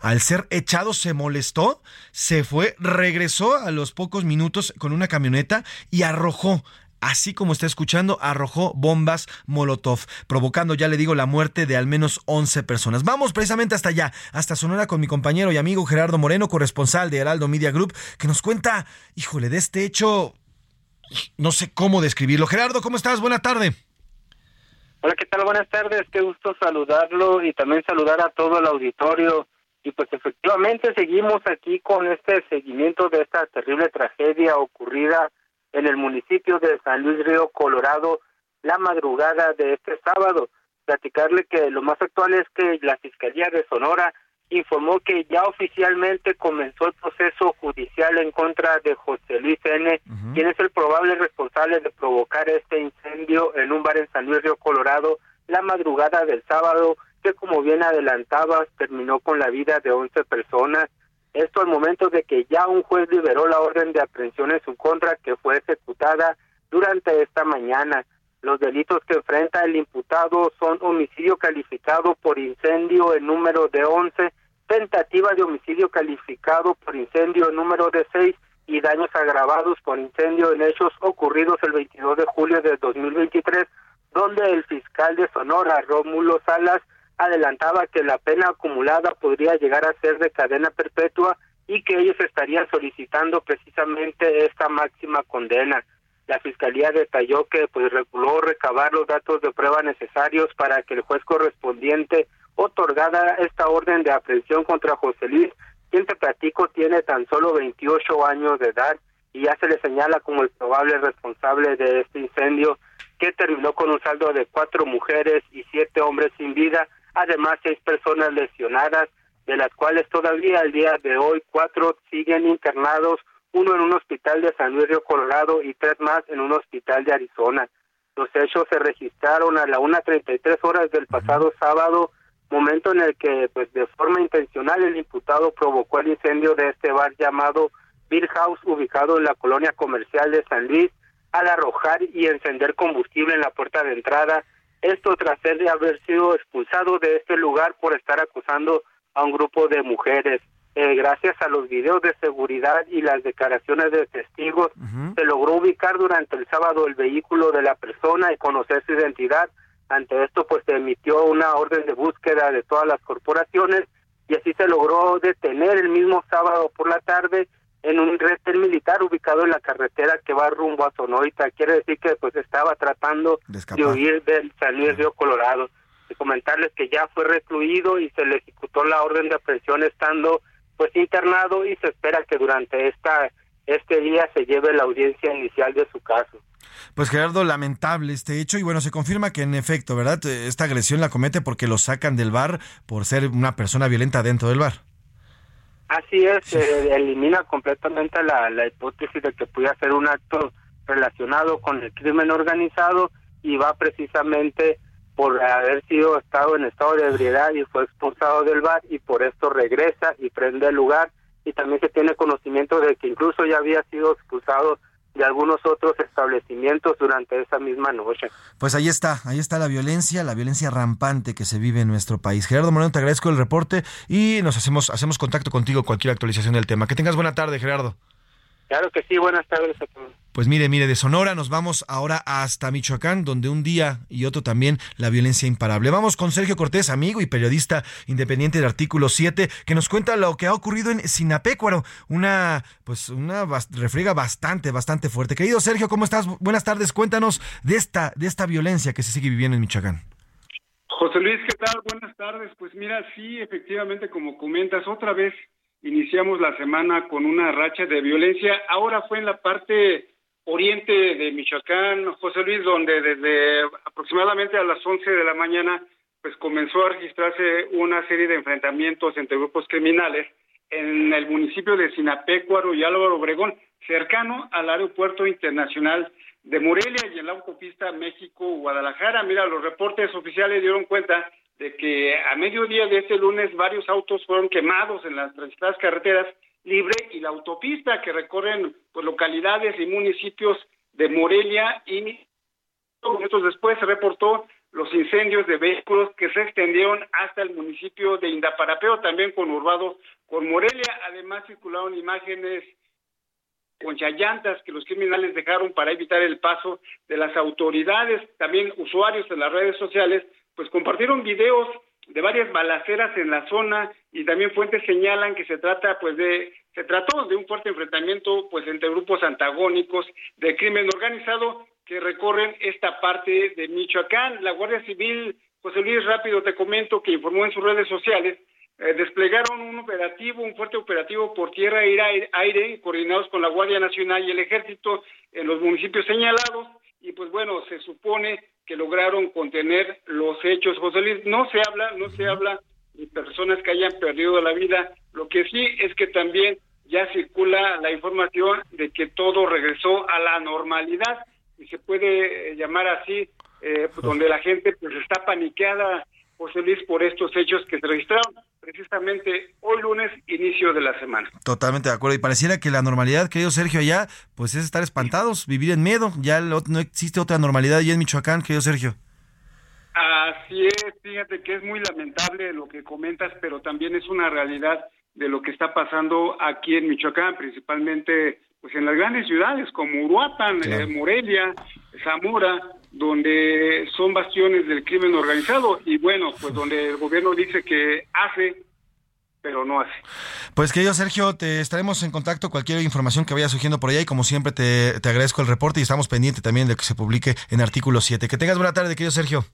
Al ser echado se molestó, se fue, regresó a los pocos minutos con una camioneta y arrojó así como está escuchando, arrojó bombas Molotov, provocando, ya le digo, la muerte de al menos 11 personas. Vamos precisamente hasta allá, hasta Sonora con mi compañero y amigo Gerardo Moreno, corresponsal de Heraldo Media Group, que nos cuenta, híjole, de este hecho, no sé cómo describirlo. Gerardo, ¿cómo estás? Buena tarde. Hola, ¿qué tal? Buenas tardes, qué gusto saludarlo y también saludar a todo el auditorio. Y pues efectivamente seguimos aquí con este seguimiento de esta terrible tragedia ocurrida en el municipio de San Luis Río, Colorado, la madrugada de este sábado. Platicarle que lo más actual es que la Fiscalía de Sonora informó que ya oficialmente comenzó el proceso judicial en contra de José Luis N., quien es el probable responsable de provocar este incendio en un bar en San Luis Río Colorado la madrugada del sábado, que como bien adelantabas, terminó con la vida de 11 personas. Esto al momento de que ya un juez liberó la orden de aprehensión en su contra que fue ejecutada durante esta mañana. Los delitos que enfrenta el imputado son homicidio calificado por incendio en número de 11, tentativa de homicidio calificado por incendio en número de 6 y daños agravados por incendio en hechos ocurridos el 22 de julio de 2023, donde el fiscal de Sonora, Rómulo Salas, adelantaba que la pena acumulada podría llegar a ser de cadena perpetua y que ellos estarían solicitando precisamente esta máxima condena. La fiscalía detalló que pues reguló recabar los datos de prueba necesarios para que el juez correspondiente otorgara esta orden de aprehensión contra José Luis, quien te platico tiene tan solo 28 años de edad y ya se le señala como el probable responsable de este incendio que terminó con un saldo de cuatro mujeres y siete hombres sin vida, además seis personas lesionadas, de las cuales todavía al día de hoy cuatro siguen internados uno en un hospital de San Luis Río Colorado y tres más en un hospital de Arizona. Los hechos se registraron a la 1.33 horas del pasado sábado, momento en el que, pues, de forma intencional, el imputado provocó el incendio de este bar llamado Beer House, ubicado en la colonia comercial de San Luis, al arrojar y encender combustible en la puerta de entrada. Esto tras haber sido expulsado de este lugar por estar acusando a un grupo de mujeres. Eh, gracias a los videos de seguridad y las declaraciones de testigos, se logró ubicar durante el sábado el vehículo de la persona y conocer su identidad. Ante esto, pues se emitió una orden de búsqueda de todas las corporaciones y así se logró detener el mismo sábado por la tarde en un retén militar ubicado en la carretera que va rumbo a Sonoita. Quiere decir que pues estaba tratando de, huir del San Luis Río Colorado. Y comentarles que ya fue recluido y se le ejecutó la orden de aprehensión estando pues internado y se espera que durante esta este día se lleve la audiencia inicial de su caso. Pues Gerardo, lamentable este hecho y bueno, se confirma que en efecto, ¿verdad? Esta agresión la comete porque lo sacan del bar por ser una persona violenta dentro del bar. Así es, elimina completamente la, la hipótesis de que pudiera ser un acto relacionado con el crimen organizado y va precisamente por haber sido estado en estado de ebriedad y fue expulsado del bar y por esto regresa y prende el lugar y también se tiene conocimiento de que incluso ya había sido expulsado de algunos otros establecimientos durante esa misma noche. Pues ahí está, ahí está la violencia, la violencia rampante que se vive en nuestro país. Gerardo Moreno, te agradezco el reporte y nos hacemos hacemos contacto contigo cualquier actualización del tema. Que tengas buena tarde, Gerardo. Claro que sí, buenas tardes a todos. Pues mire, mire, de Sonora nos vamos ahora hasta Michoacán, donde un día y otro también la violencia imparable. Vamos con Sergio Cortés, amigo y periodista independiente del artículo 7, que nos cuenta lo que ha ocurrido en Sinapecuaro, una pues una refriega bastante, bastante fuerte. Querido Sergio, ¿cómo estás? Buenas tardes, cuéntanos de esta, de esta violencia que se sigue viviendo en Michoacán. José Luis, ¿qué tal? Buenas tardes. Pues mira, sí, efectivamente, como comentas, otra vez iniciamos la semana con una racha de violencia. Ahora fue en la parte oriente de Michoacán, José Luis, donde desde aproximadamente a las 11 de la mañana pues comenzó a registrarse una serie de enfrentamientos entre grupos criminales en el municipio de Sinapecuaro y Álvaro Obregón, cercano al aeropuerto internacional de Morelia y en la autopista México-Guadalajara. Mira, los reportes oficiales dieron cuenta de que a mediodía de este lunes varios autos fueron quemados en las transitadas carreteras libre y la autopista que recorren pues, localidades y municipios de Morelia y minutos después se reportó los incendios de vehículos que se extendieron hasta el municipio de Indaparapeo, también conurbado con Morelia. Además circularon imágenes con llantas que los criminales dejaron para evitar el paso de las autoridades. También usuarios de las redes sociales pues compartieron videos de varias balaceras en la zona y también fuentes señalan que se trata pues de se trató de un fuerte enfrentamiento pues entre grupos antagónicos de crimen organizado que recorren esta parte de Michoacán. La Guardia Civil, José Luis Rápido te comento que informó en sus redes sociales eh, desplegaron un operativo, un fuerte operativo por tierra aire, aire, coordinados con la Guardia Nacional y el Ejército en los municipios señalados, y pues bueno, se supone que lograron contener los hechos. José Luis, no se habla, no se habla de personas que hayan perdido la vida, lo que sí es que también ya circula la información de que todo regresó a la normalidad, y se puede llamar así, eh, donde la gente pues está paniqueada, José Luis, por estos hechos que se registraron precisamente hoy lunes, inicio de la semana. Totalmente de acuerdo. Y pareciera que la normalidad, querido Sergio, allá, pues es estar espantados, vivir en miedo. Ya no existe otra normalidad allá en Michoacán, querido Sergio. Así es, fíjate que es muy lamentable lo que comentas, pero también es una realidad de lo que está pasando aquí en Michoacán, principalmente pues en las grandes ciudades como Uruapan, eh, Morelia, Zamora, donde son bastiones del crimen organizado y bueno, pues donde el gobierno dice que hace, pero no hace. Pues querido Sergio, te estaremos en contacto cualquier información que vaya surgiendo por allá y como siempre te, te agradezco el reporte y estamos pendientes también de que se publique en artículo 7. Que tengas buena tarde, querido Sergio.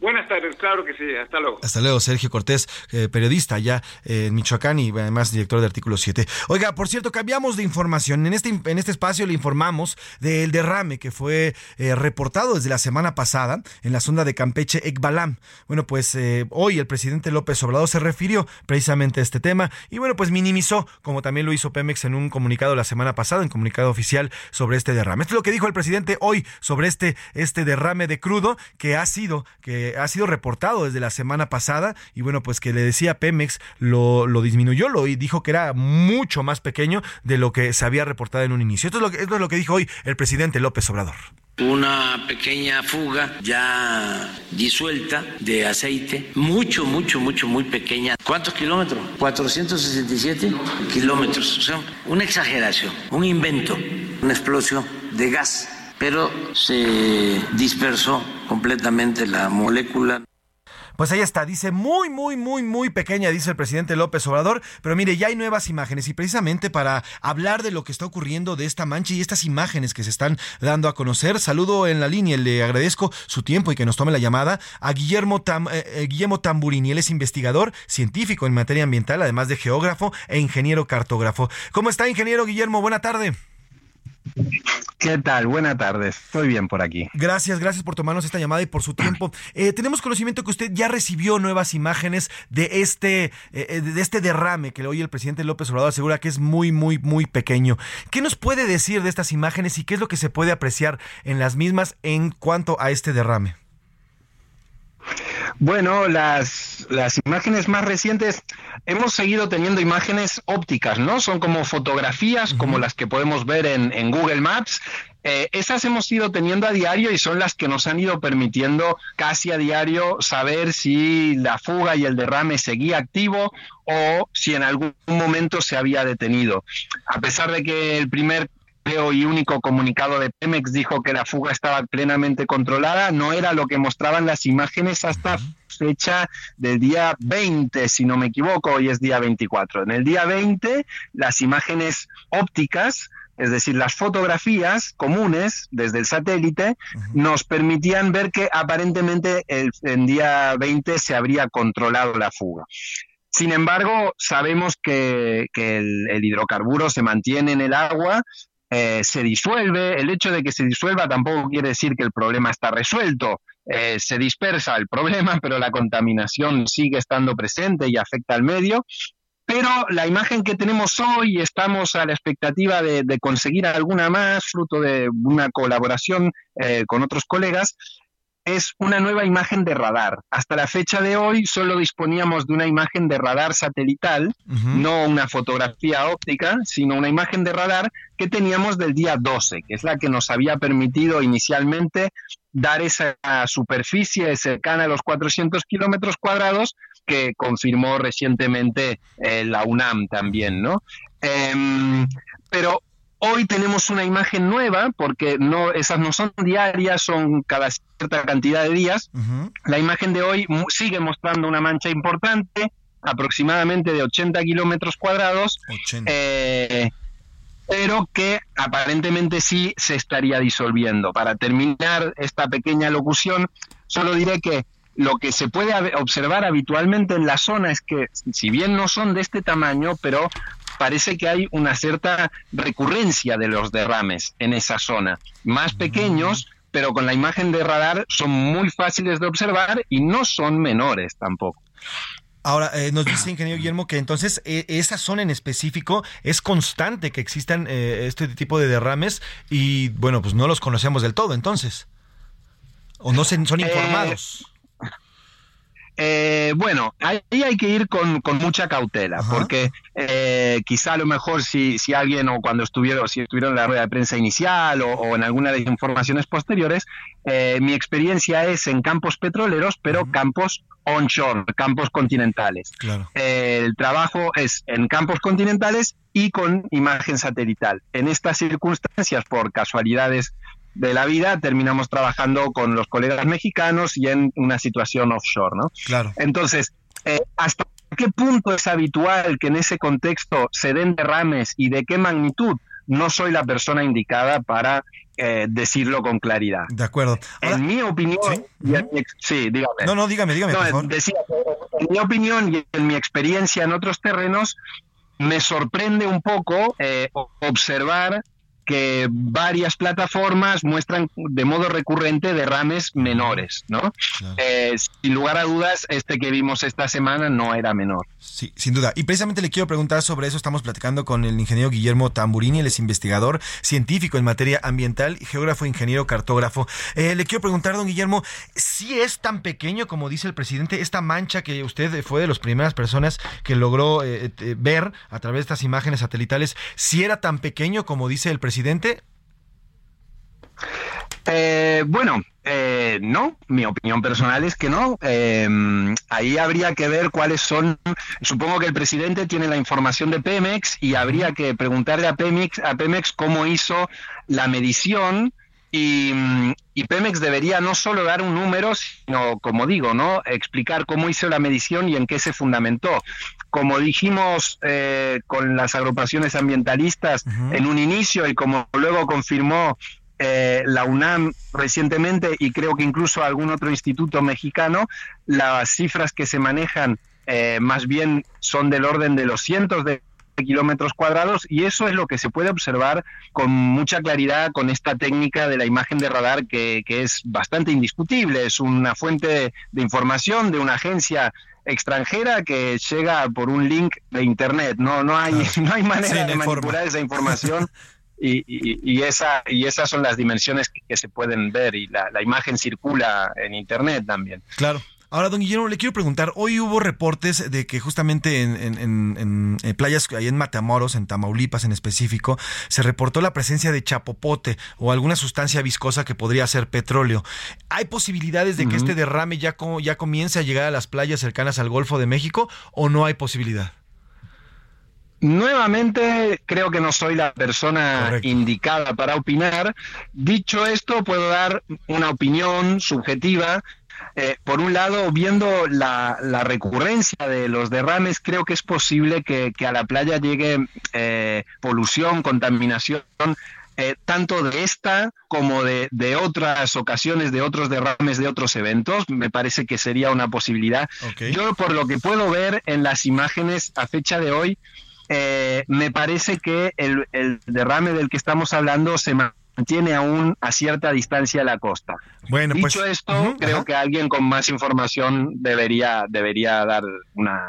Buenas tardes, claro que sí, hasta luego. Hasta luego, Sergio Cortés, eh, periodista ya en Michoacán y además director de Artículo 7. Oiga, por cierto, cambiamos de información. En este, en este espacio le informamos del derrame que fue eh, reportado desde la semana pasada en la sonda de Campeche Ekbalam. Bueno, pues eh, hoy el presidente López Obrador se refirió precisamente a este tema y bueno, pues minimizó, como también lo hizo Pemex en un comunicado la semana pasada, en comunicado oficial sobre este derrame. Esto es lo que dijo el presidente hoy sobre este, este derrame de crudo que ha sido, que ha sido reportado desde la semana pasada y bueno, pues que le decía Pemex lo, lo disminuyó lo, y dijo que era mucho más pequeño de lo que se había reportado en un inicio. Esto es lo que, esto es lo que dijo hoy el presidente López Obrador una pequeña fuga ya disuelta de aceite, mucho, mucho, mucho, muy pequeña. ¿Cuántos kilómetros? 467 kilómetros. O sea, una exageración, un invento, una explosión de gas pero se dispersó completamente la molécula. Pues ahí está, dice muy, muy, muy, muy pequeña, dice el presidente López Obrador, pero mire, ya hay nuevas imágenes y precisamente para hablar de lo que está ocurriendo de esta mancha y estas imágenes que se están dando a conocer, saludo en la línea, le agradezco su tiempo y que nos tome la llamada a Guillermo, eh, eh, Guillermo Tamburini, él es investigador científico en materia ambiental, además de geógrafo e ingeniero cartógrafo. ¿Cómo está, ingeniero Guillermo? Buena tarde. ¿Qué tal? Buenas tardes. Estoy bien por aquí. Gracias, gracias por tomarnos esta llamada y por su tiempo. (clears throat) Eh, tenemos conocimiento que usted ya recibió nuevas imágenes de este, eh, eh, de este derrame que hoy el presidente López Obrador asegura que es muy, muy, muy pequeño. ¿Qué nos puede decir de estas imágenes y qué es lo que se puede apreciar en las mismas en cuanto a este derrame? Bueno, las, las imágenes más recientes, hemos seguido teniendo imágenes ópticas, ¿no? Son como fotografías, como las que podemos ver en, en Google Maps. Eh, esas hemos ido teniendo a diario y son las que nos han ido permitiendo casi a diario saber si la fuga y el derrame seguía activo o si en algún momento se había detenido. A pesar de que el primer y único comunicado de Pemex dijo que la fuga estaba plenamente controlada, no era lo que mostraban las imágenes hasta fecha del día 20, si no me equivoco, hoy es día 24. En el día 20, las imágenes ópticas es decir, las fotografías comunes desde el satélite nos permitían ver que aparentemente el, en día 20 se habría controlado la fuga. Sin embargo, sabemos que, el, hidrocarburo se mantiene en el agua, eh, se disuelve. El hecho de que se disuelva tampoco quiere decir que el problema está resuelto. Eh, se dispersa el problema, (laughs) pero la contaminación sigue estando presente y afecta al medio. Pero la imagen que tenemos hoy, estamos a la expectativa de, conseguir alguna más, fruto de una colaboración eh, con otros colegas, es una nueva imagen de radar. Hasta la fecha de hoy solo disponíamos de una imagen de radar satelital, no una fotografía óptica, sino una imagen de radar que teníamos del día 12, que es la que nos había permitido inicialmente dar esa superficie cercana a los 400 kilómetros cuadrados que confirmó recientemente eh, la UNAM también, ¿no? Em, pero hoy tenemos una imagen nueva, porque no, esas no son diarias, son cada cierta cantidad de días. La imagen de hoy sigue mostrando una mancha importante, aproximadamente de 80 kilómetros cuadrados, eh, pero que aparentemente sí se estaría disolviendo. Para terminar esta pequeña locución, solo diré que lo que se puede observar habitualmente en la zona es que, si bien no son de este tamaño, pero parece que hay una cierta recurrencia de los derrames en esa zona. Más pequeños, pero con la imagen de radar son muy fáciles de observar y no son menores tampoco. Ahora, eh, nos dice ingeniero Guillermo que entonces e, esa zona en específico es constante que existan eh, este tipo de derrames y bueno, pues no los conocemos del todo entonces. O no se, son eh, informados. Eh, bueno, ahí hay que ir con, mucha cautela, porque eh, quizá a lo mejor si, si alguien o cuando estuvieron, si estuvieron en la rueda de prensa inicial o, en alguna de las informaciones posteriores, eh, mi experiencia es en campos petroleros, pero campos onshore, campos continentales. el trabajo es en campos continentales y con imagen satelital. En estas circunstancias, por casualidades de la vida terminamos trabajando con los colegas mexicanos y en una situación offshore, ¿no? Claro. Entonces, eh, ¿hasta qué punto es habitual que en ese contexto se den derrames y de qué magnitud? No soy la persona indicada para eh, decirlo con claridad. De acuerdo. en mi opinión, ¿Sí? dígame. No, no, dígame, dígame. en mi opinión y en mi experiencia en otros terrenos, me sorprende un poco eh, observar que varias plataformas muestran de modo recurrente derrames menores, ¿no? Eh, sin lugar a dudas, este que vimos esta semana no era menor. Sí, sin duda. Y precisamente le quiero preguntar sobre eso. Estamos platicando con el ingeniero Guillermo Tamburini, él es investigador científico en materia ambiental, geógrafo, ingeniero, cartógrafo. Eh, le quiero preguntar, don Guillermo, si es tan pequeño como dice el presidente, esta mancha que usted fue de las primeras personas que logró eh, ver a través de estas imágenes satelitales, si era tan pequeño como dice el presidente eh, bueno, eh, no, mi opinión personal es que no. Eh, ahí habría que ver cuáles son. Supongo que el presidente tiene la información de Pemex y habría que preguntarle a Pemex, a Pemex cómo hizo la medición y, Pemex debería no solo dar un número, sino, como digo, no explicar cómo hizo la medición y en qué se fundamentó. Como dijimos eh, con las agrupaciones ambientalistas en un inicio y como luego confirmó eh, la UNAM recientemente y creo que incluso algún otro instituto mexicano, las cifras que se manejan eh, más bien son del orden de los cientos de kilómetros cuadrados y eso es lo que se puede observar con mucha claridad con esta técnica de la imagen de radar que, es bastante indiscutible. Es una fuente de, información de una agencia extranjera que llega por un link de internet. No, no hay, (laughs) no hay manera de manipular esa información. (laughs) Y, y, esa, y esas son las dimensiones que, se pueden ver y la, la imagen circula en internet también. Claro. Ahora, don Guillermo, le quiero preguntar, hoy hubo reportes de que justamente en, playas, ahí en Matamoros, en Tamaulipas en específico, se reportó la presencia de chapopote o alguna sustancia viscosa que podría ser petróleo. ¿Hay posibilidades de que este derrame ya, ya comience a llegar a las playas cercanas al Golfo de México o no hay posibilidad? Nuevamente, creo que no soy la persona indicada para opinar. Dicho esto, puedo dar una opinión subjetiva Eh, por un lado, viendo la, la, recurrencia de los derrames, creo que es posible que, que a la playa llegue eh, polución, contaminación eh, tanto de esta como de, de, otras ocasiones, de otros derrames, de otros eventos. Me parece que sería una posibilidad. Yo, por lo que puedo ver en las imágenes a fecha de hoy, eh, me parece que el, el, derrame del que estamos hablando se mantiene aún a cierta distancia la costa. Bueno, Dicho pues, esto, uh -huh, creo que alguien con más información debería, debería dar una,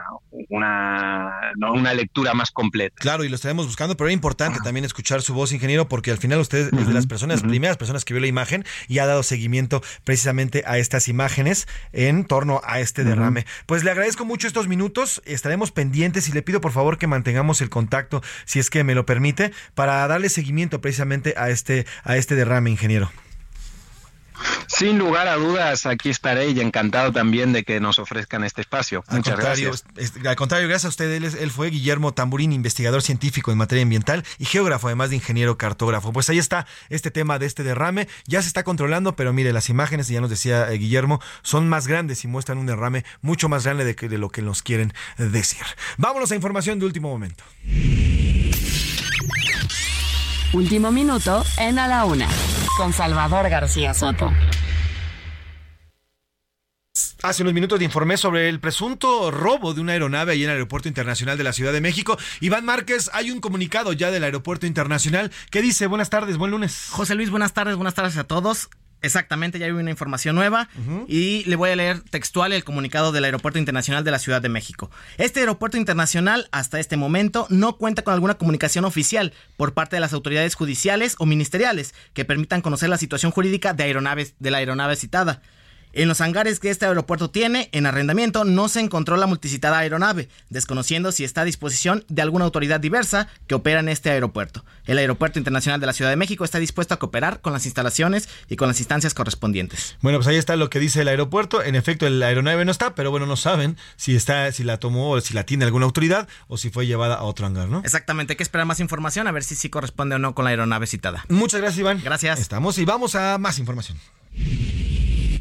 una, no, una lectura más completa. Claro, y lo estaremos buscando, pero era importante también escuchar su voz, ingeniero, porque al final usted es de las personas, primeras personas que vio la imagen y ha dado seguimiento precisamente a estas imágenes en torno a este derrame. Pues le agradezco mucho estos minutos, estaremos pendientes y le pido por favor que mantengamos el contacto, si es que me lo permite, para darle seguimiento precisamente a este, a este derrame, ingeniero. Sin lugar a dudas, aquí estaré y encantado también de que nos ofrezcan este espacio. Al Muchas gracias. al contrario, gracias a usted. Él, fue Guillermo Tamburín, investigador científico en materia ambiental y geógrafo, además de ingeniero cartógrafo. Pues ahí está este tema de este derrame. Ya se está controlando, pero mire, las imágenes, ya nos decía eh, Guillermo, son más grandes y muestran un derrame mucho más grande de, que- de lo que nos quieren decir. Vámonos a información de último momento. Último minuto en A la Una, con Salvador García Soto. Hace unos minutos le informé sobre el presunto robo de una aeronave ahí en el Aeropuerto Internacional de la Ciudad de México. Iván Márquez, hay un comunicado ya del Aeropuerto Internacional que dice, buenas tardes, buen lunes. José Luis, buenas tardes, buenas tardes a todos. Exactamente, ya hay una información nueva y le voy a leer textual el comunicado del Aeropuerto Internacional de la Ciudad de México. Este aeropuerto internacional hasta este momento no cuenta con alguna comunicación oficial por parte de las autoridades judiciales o ministeriales que permitan conocer la situación jurídica de aeronaves de la aeronave citada. En los hangares que este aeropuerto tiene en arrendamiento no se encontró la multicitada aeronave, desconociendo si está a disposición de alguna autoridad diversa que opera en este aeropuerto. El Aeropuerto Internacional de la Ciudad de México está dispuesto a cooperar con las instalaciones y con las instancias correspondientes. Bueno, pues ahí está lo que dice el aeropuerto. En efecto, el aeronave no está, pero bueno, no saben si está, si la tomó o si la tiene alguna autoridad o si fue llevada a otro hangar, ¿no? Exactamente, hay que esperar más información a ver si sí corresponde o no con la aeronave citada. Muchas gracias, Iván. Gracias. Estamos y vamos a más información.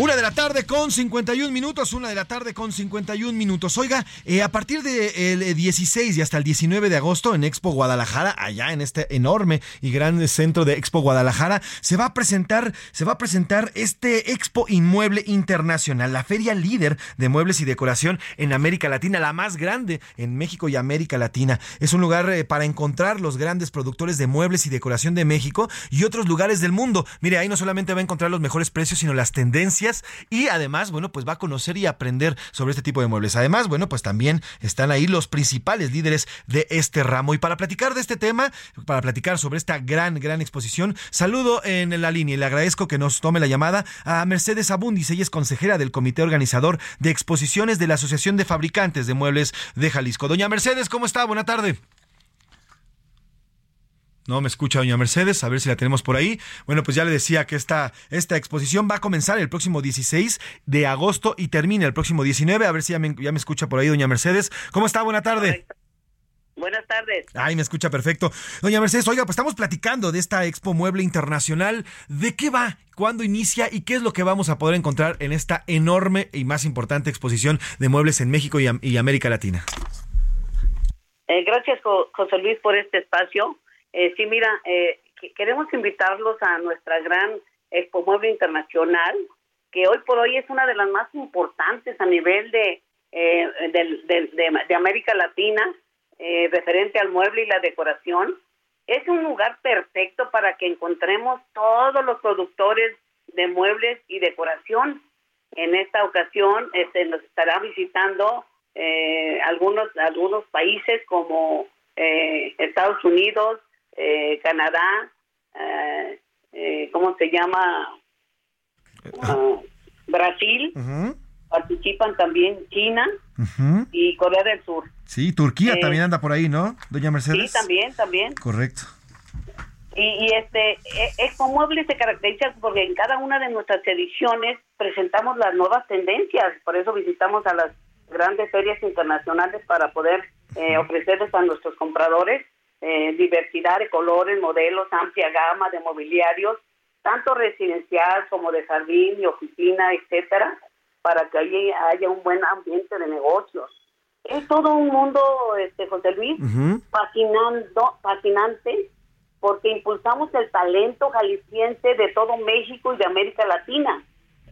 Una de la tarde con 51 minutos, una de la tarde con 51 minutos. Oiga, eh, a partir del 16 y hasta el 19 de agosto en Expo Guadalajara, allá en este enorme y gran centro de Expo Guadalajara, se va a presentar, se va a presentar este Expo Inmueble Internacional, la feria líder de muebles y decoración en América Latina, la más grande en México y América Latina. Es un lugar eh, para encontrar los grandes productores de muebles y decoración de México y otros lugares del mundo. Mire, ahí no solamente va a encontrar los mejores precios, sino las tendencias y además, bueno, pues va a conocer y aprender sobre este tipo de muebles. Además, bueno, pues también están ahí los principales líderes de este ramo. Y para platicar de este tema, para platicar sobre esta gran, gran exposición, saludo en la línea y le agradezco que nos tome la llamada a Mercedes Abundis. Ella es consejera del comité organizador de exposiciones de la Asociación de Fabricantes de Muebles de Jalisco. Doña Mercedes, ¿cómo está? Buena tarde. No me escucha doña Mercedes, a ver si la tenemos por ahí. Bueno, pues ya le decía que esta, esta exposición va a comenzar el próximo 16 de agosto y termina el próximo 19. A ver si ya me, ya me escucha por ahí doña Mercedes. ¿Cómo está? Buena tarde. Buenas tardes. Ay, me escucha perfecto. Doña Mercedes, oiga, pues estamos platicando de esta Expo Mueble Internacional. ¿De qué va? ¿Cuándo inicia? ¿Y qué es lo que vamos a poder encontrar en esta enorme y más importante exposición de muebles en México y, Am- y América Latina? Eh, gracias, Jo- José Luis, por este espacio. Eh, sí, mira, eh, que- queremos invitarlos a nuestra gran Expo Mueble Internacional, que hoy por hoy es una de las más importantes a nivel de, eh, del- de, de América Latina, eh, referente al mueble y la decoración. Es un lugar perfecto para que encontremos todos los productores de muebles y decoración. En esta ocasión este, nos estará visitando eh, algunos algunos países como eh, Estados Unidos, eh, Canadá, eh, eh, ¿cómo se llama? Ah, Brasil, participan también China y Corea del Sur. Sí, Turquía Eh, también anda por ahí, ¿no? Doña Mercedes. Sí, también, también. Correcto. Y, y este e- Expo Mueble se caracteriza porque en cada una de nuestras ediciones presentamos las nuevas tendencias, por eso visitamos a las grandes ferias internacionales para poder eh, ofrecerles a nuestros compradores eh, diversidad de colores, modelos, amplia gama de mobiliarios, tanto residencial como de jardín y oficina, etcétera, para que allí haya un buen ambiente de negocios. Es todo un mundo, este José Luis, fascinando, fascinante, porque impulsamos el talento jalisciense de todo México y de América Latina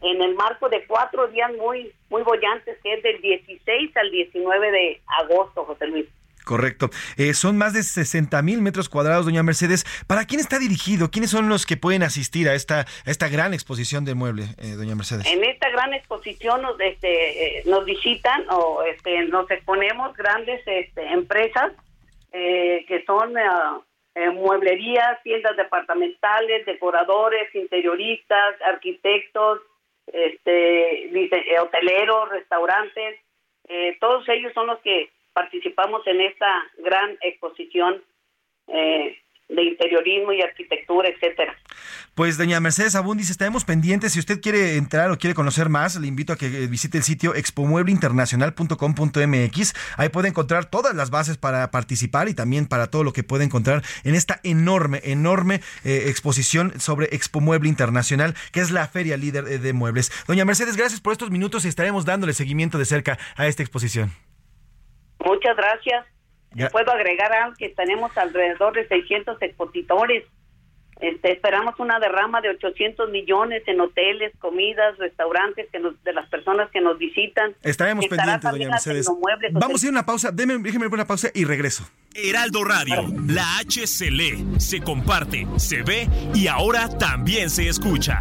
en el marco de cuatro días muy muy bollantes, que es del 16 al 19 de agosto, José Luis. Correcto. Eh, son más de 60 mil metros cuadrados, doña Mercedes. ¿Para quién está dirigido? ¿Quiénes son los que pueden asistir a esta, esta gran exposición de mueble, eh, doña Mercedes? En esta gran exposición nos, este, eh, nos visitan o este, nos exponemos grandes este, empresas que son mueblerías, tiendas departamentales, decoradores, interioristas, arquitectos, este, hoteleros, restaurantes. todos ellos son los que participamos en esta gran exposición eh, de interiorismo y arquitectura, etcétera. Pues doña Mercedes Abundis, estaremos pendientes. Si usted quiere entrar o quiere conocer más, le invito a que visite el sitio expomuebleinternacional.com.mx. Ahí puede encontrar todas las bases para participar y también para todo lo que puede encontrar en esta enorme, enorme eh, exposición sobre Expo Mueble Internacional, que es la feria líder de muebles. Doña Mercedes, gracias por estos minutos y estaremos dándole seguimiento de cerca a esta exposición. Muchas gracias. Puedo agregar que tenemos alrededor de 600 expositores. Este, esperamos una derrama de 800 millones en hoteles, comidas, restaurantes que de las personas que nos visitan. Estaremos pendientes, doña Mercedes. Vamos a ir a una pausa. Déjeme, déjeme una pausa y regreso. Heraldo Radio, la H se lee, se comparte, se ve y ahora también se escucha.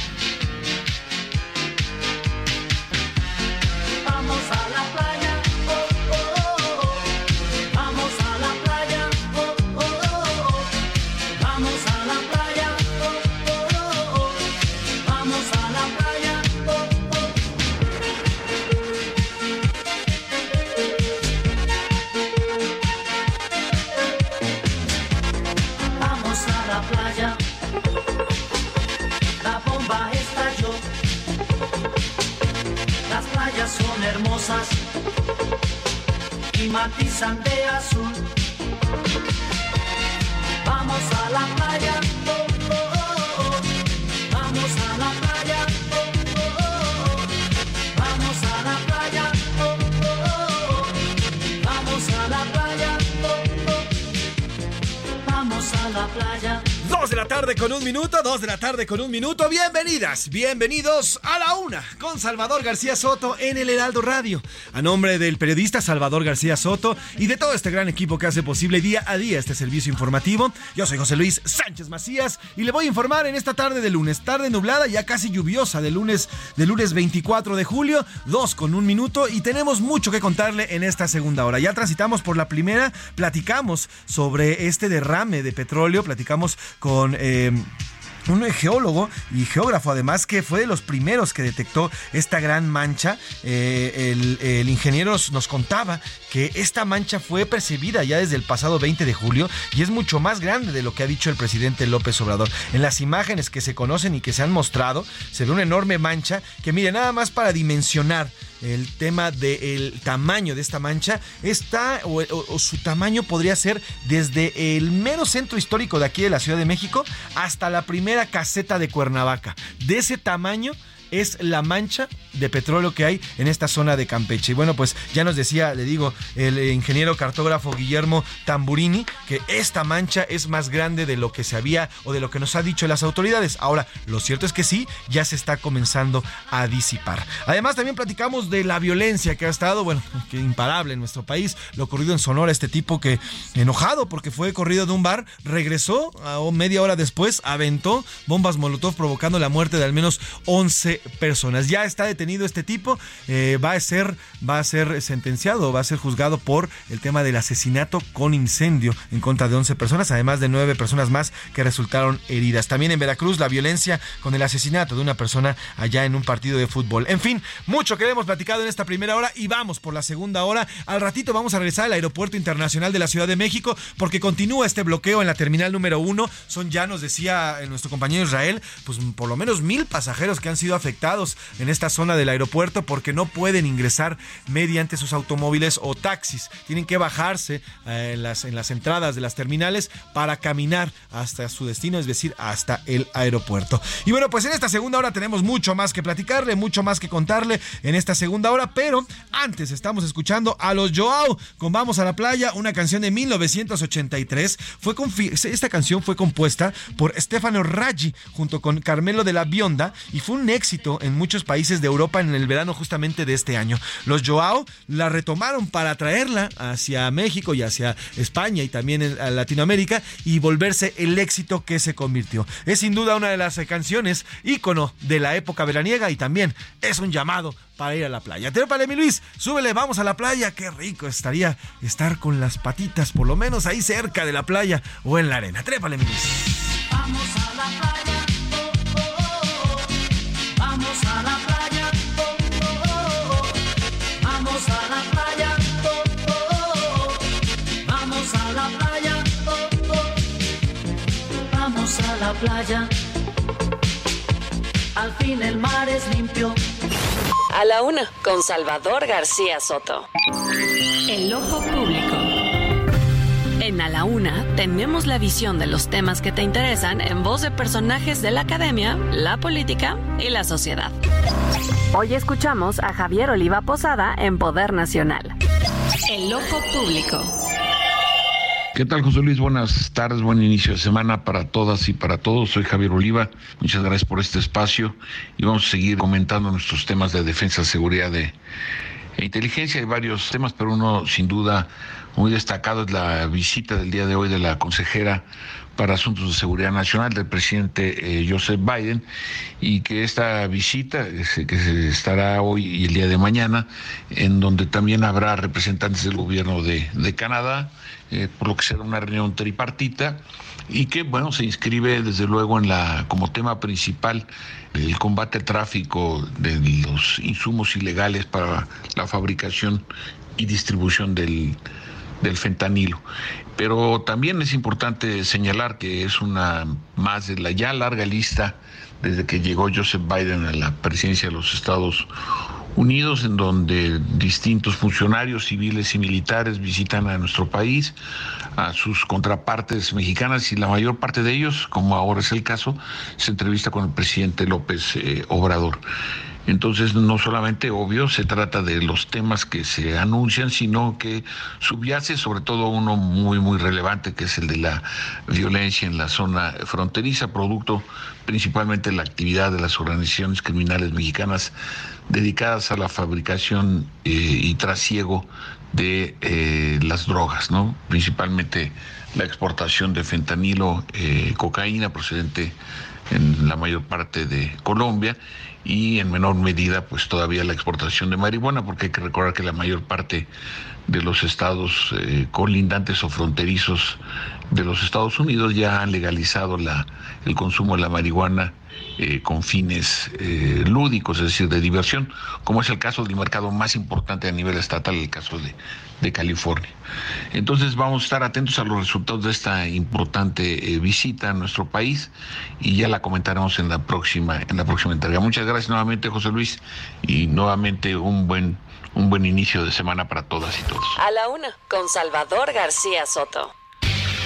Matizan de. Vamos a la playa, oh, oh, oh, vamos a la playa, vamos a la playa, vamos a la playa, vamos a la playa. Dos de la tarde con un minuto, dos de la tarde con un minuto. Bienvenidas, bienvenidos a la una con Salvador García Soto en el Heraldo Radio. A nombre del periodista Salvador García Soto y de todo este gran equipo que hace posible día a día este servicio informativo, yo soy José Luis Sánchez Macías y le voy a informar en esta tarde de lunes, tarde nublada, ya casi lluviosa de lunes, de lunes 24 de julio, dos con un minuto y tenemos mucho que contarle en esta segunda hora. Ya transitamos por la primera, platicamos sobre este derrame de petróleo, platicamos con con eh, un geólogo y geógrafo además que fue de los primeros que detectó esta gran mancha. Eh, el, ingeniero nos contaba que esta mancha fue percibida ya desde el pasado 20 de julio y es mucho más grande de lo que ha dicho el presidente López Obrador. En las imágenes que se conocen y que se han mostrado se ve una enorme mancha que mire nada más para dimensionar el tema del tamaño de esta mancha está o, su tamaño podría ser desde el mero centro histórico de aquí de la Ciudad de México hasta la primera caseta de Cuernavaca. De ese tamaño es la mancha de petróleo que hay en esta zona de Campeche. Y bueno, pues ya nos decía, le digo, el ingeniero cartógrafo Guillermo Tamburini, que esta mancha es más grande de lo que se había o de lo que nos ha dicho las autoridades. Ahora, lo cierto es que sí, ya se está comenzando a disipar. Además, también platicamos de la violencia que ha estado, bueno, (laughs) que imparable en nuestro país, lo ocurrido en Sonora, este tipo que enojado porque fue corrido de un bar, regresó a media hora después, aventó bombas Molotov provocando la muerte de al menos 11 personas. Ya está detenido este tipo, eh, va a ser va a ser sentenciado, va a ser juzgado por el tema del asesinato con incendio en contra de 11 personas, además de nueve personas más que resultaron heridas. También en Veracruz la violencia con el asesinato de una persona allá en un partido de fútbol. En fin, mucho que hemos platicado en esta primera hora y vamos por la segunda hora. Al ratito vamos a regresar al Aeropuerto Internacional de la Ciudad de México porque continúa este bloqueo en la terminal número uno. Son ya, nos decía eh, nuestro compañero Israel, pues por lo menos mil pasajeros que han sido afectados en esta zona del aeropuerto porque no pueden ingresar mediante sus automóviles o taxis. Tienen que bajarse eh, en, las, en las entradas de las terminales para caminar hasta su destino, es decir, hasta el aeropuerto. Y bueno, pues en esta segunda hora tenemos mucho más que platicarle, mucho más que contarle en esta segunda hora, pero antes estamos escuchando a los Joao con Vamos a la playa, una canción de 1983. Fue esta canción fue compuesta por Stefano Raggi junto con Carmelo de la Bionda y fue un éxito en muchos países de Europa en el verano justamente de este año. Los Joao la retomaron para traerla hacia México y hacia España y también en Latinoamérica y volverse el éxito que se convirtió. Es sin duda una de las canciones ícono de la época veraniega y también es un llamado para ir a la playa. Trépale, mi Luis, súbele, vamos a la playa. Qué rico estaría estar con las patitas, por lo menos ahí cerca de la playa o en la arena. Trépale, mi Luis. Vamos a la playa. Vamos a la playa. Al fin el mar es limpio. A la una, con Salvador García Soto. El ojo público. En A la Una tenemos la visión de los temas que te interesan en voz de personajes de la academia, la política y la sociedad. Hoy escuchamos a Javier Oliva Posada en Poder Nacional. El ojo público. ¿Qué tal, José Luis? Buenas tardes, buen inicio de semana para todas y para todos. Soy Javier Oliva. Muchas gracias por este espacio y vamos a seguir comentando nuestros temas de defensa, seguridad de, e inteligencia. Hay varios temas, pero uno sin duda muy destacado es la visita del día de hoy de la consejera para Asuntos de Seguridad Nacional del presidente eh, Joseph Biden y que esta visita que se estará hoy y el día de mañana, en donde también habrá representantes del gobierno de Canadá, eh, por lo que será una reunión tripartita y que bueno se inscribe desde luego en la como tema principal el combate al tráfico de los insumos ilegales para la fabricación y distribución del, del fentanilo. Pero también es importante señalar que es una más de la ya larga lista desde que llegó Joseph Biden a la presidencia de los Estados Unidos, en donde distintos funcionarios civiles y militares visitan a nuestro país, a sus contrapartes mexicanas y la mayor parte de ellos, como ahora es el caso, se entrevista con el presidente López eh, Obrador. Entonces, no solamente obvio, se trata de los temas que se anuncian, sino que subyace sobre todo uno muy, muy relevante, que es el de la violencia en la zona fronteriza, producto principalmente de la actividad de las organizaciones criminales mexicanas dedicadas a la fabricación eh, y trasiego de eh, las drogas, ¿no? Principalmente la exportación de fentanilo, eh, cocaína procedente en la mayor parte de Colombia y en menor medida pues todavía la exportación de marihuana porque hay que recordar que la mayor parte de los estados eh, colindantes o fronterizos de los Estados Unidos ya han legalizado la, el consumo de la marihuana eh, con fines eh, lúdicos, es decir, de diversión, como es el caso del mercado más importante a nivel estatal, el caso de, de California. Entonces vamos a estar atentos a los resultados de esta importante eh, visita a nuestro país y ya la comentaremos en la próxima, en la próxima entrega. Muchas gracias nuevamente, José Luis, y nuevamente un buen, un buen inicio de semana para todas y todos. A la una, con Salvador García Soto.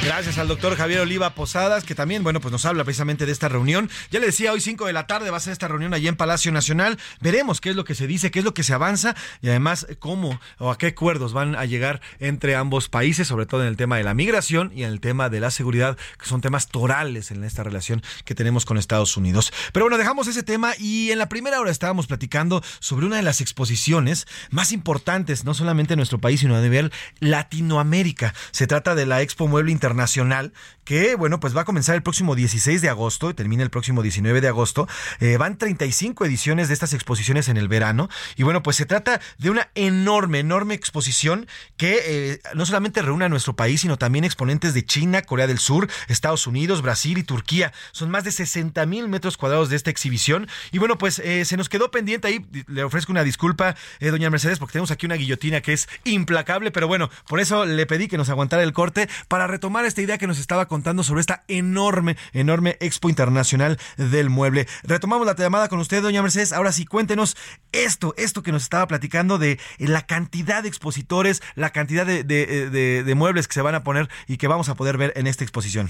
Gracias al doctor Javier Oliva Posadas, que también, bueno, pues nos habla precisamente de esta reunión. Ya le decía, hoy 5 de la tarde va a ser esta reunión allí en Palacio Nacional. Veremos qué es lo que se dice, qué es lo que se avanza y además cómo o a qué acuerdos van a llegar entre ambos países, sobre todo en el tema de la migración y en el tema de la seguridad, que son temas torales en esta relación que tenemos con Estados Unidos. Pero bueno, dejamos ese tema y en la primera hora estábamos platicando sobre una de las exposiciones más importantes, no solamente en nuestro país, sino a nivel Latinoamérica. Se trata de la Expo Mueble Internacional Internacional que, bueno, pues va a comenzar el próximo 16 de agosto y termina el próximo 19 de agosto. Eh, van 35 ediciones de estas exposiciones en el verano y bueno, pues se trata de una enorme, enorme exposición que eh, no solamente reúne a nuestro país, sino también exponentes de China, Corea del Sur, Estados Unidos, Brasil y Turquía. Son más de 60 mil metros cuadrados de esta exhibición y bueno, pues eh, se nos quedó pendiente ahí. Le ofrezco una disculpa, doña Mercedes, porque tenemos aquí una guillotina que es implacable, pero bueno, por eso le pedí que nos aguantara el corte para retomar esta idea que nos estaba contando sobre esta enorme, enorme Expo Internacional del Mueble. Retomamos la llamada con usted, doña Mercedes. Ahora sí, cuéntenos esto, esto que nos estaba platicando de la cantidad de expositores, la cantidad de, de, de, muebles que se van a poner y que vamos a poder ver en esta exposición.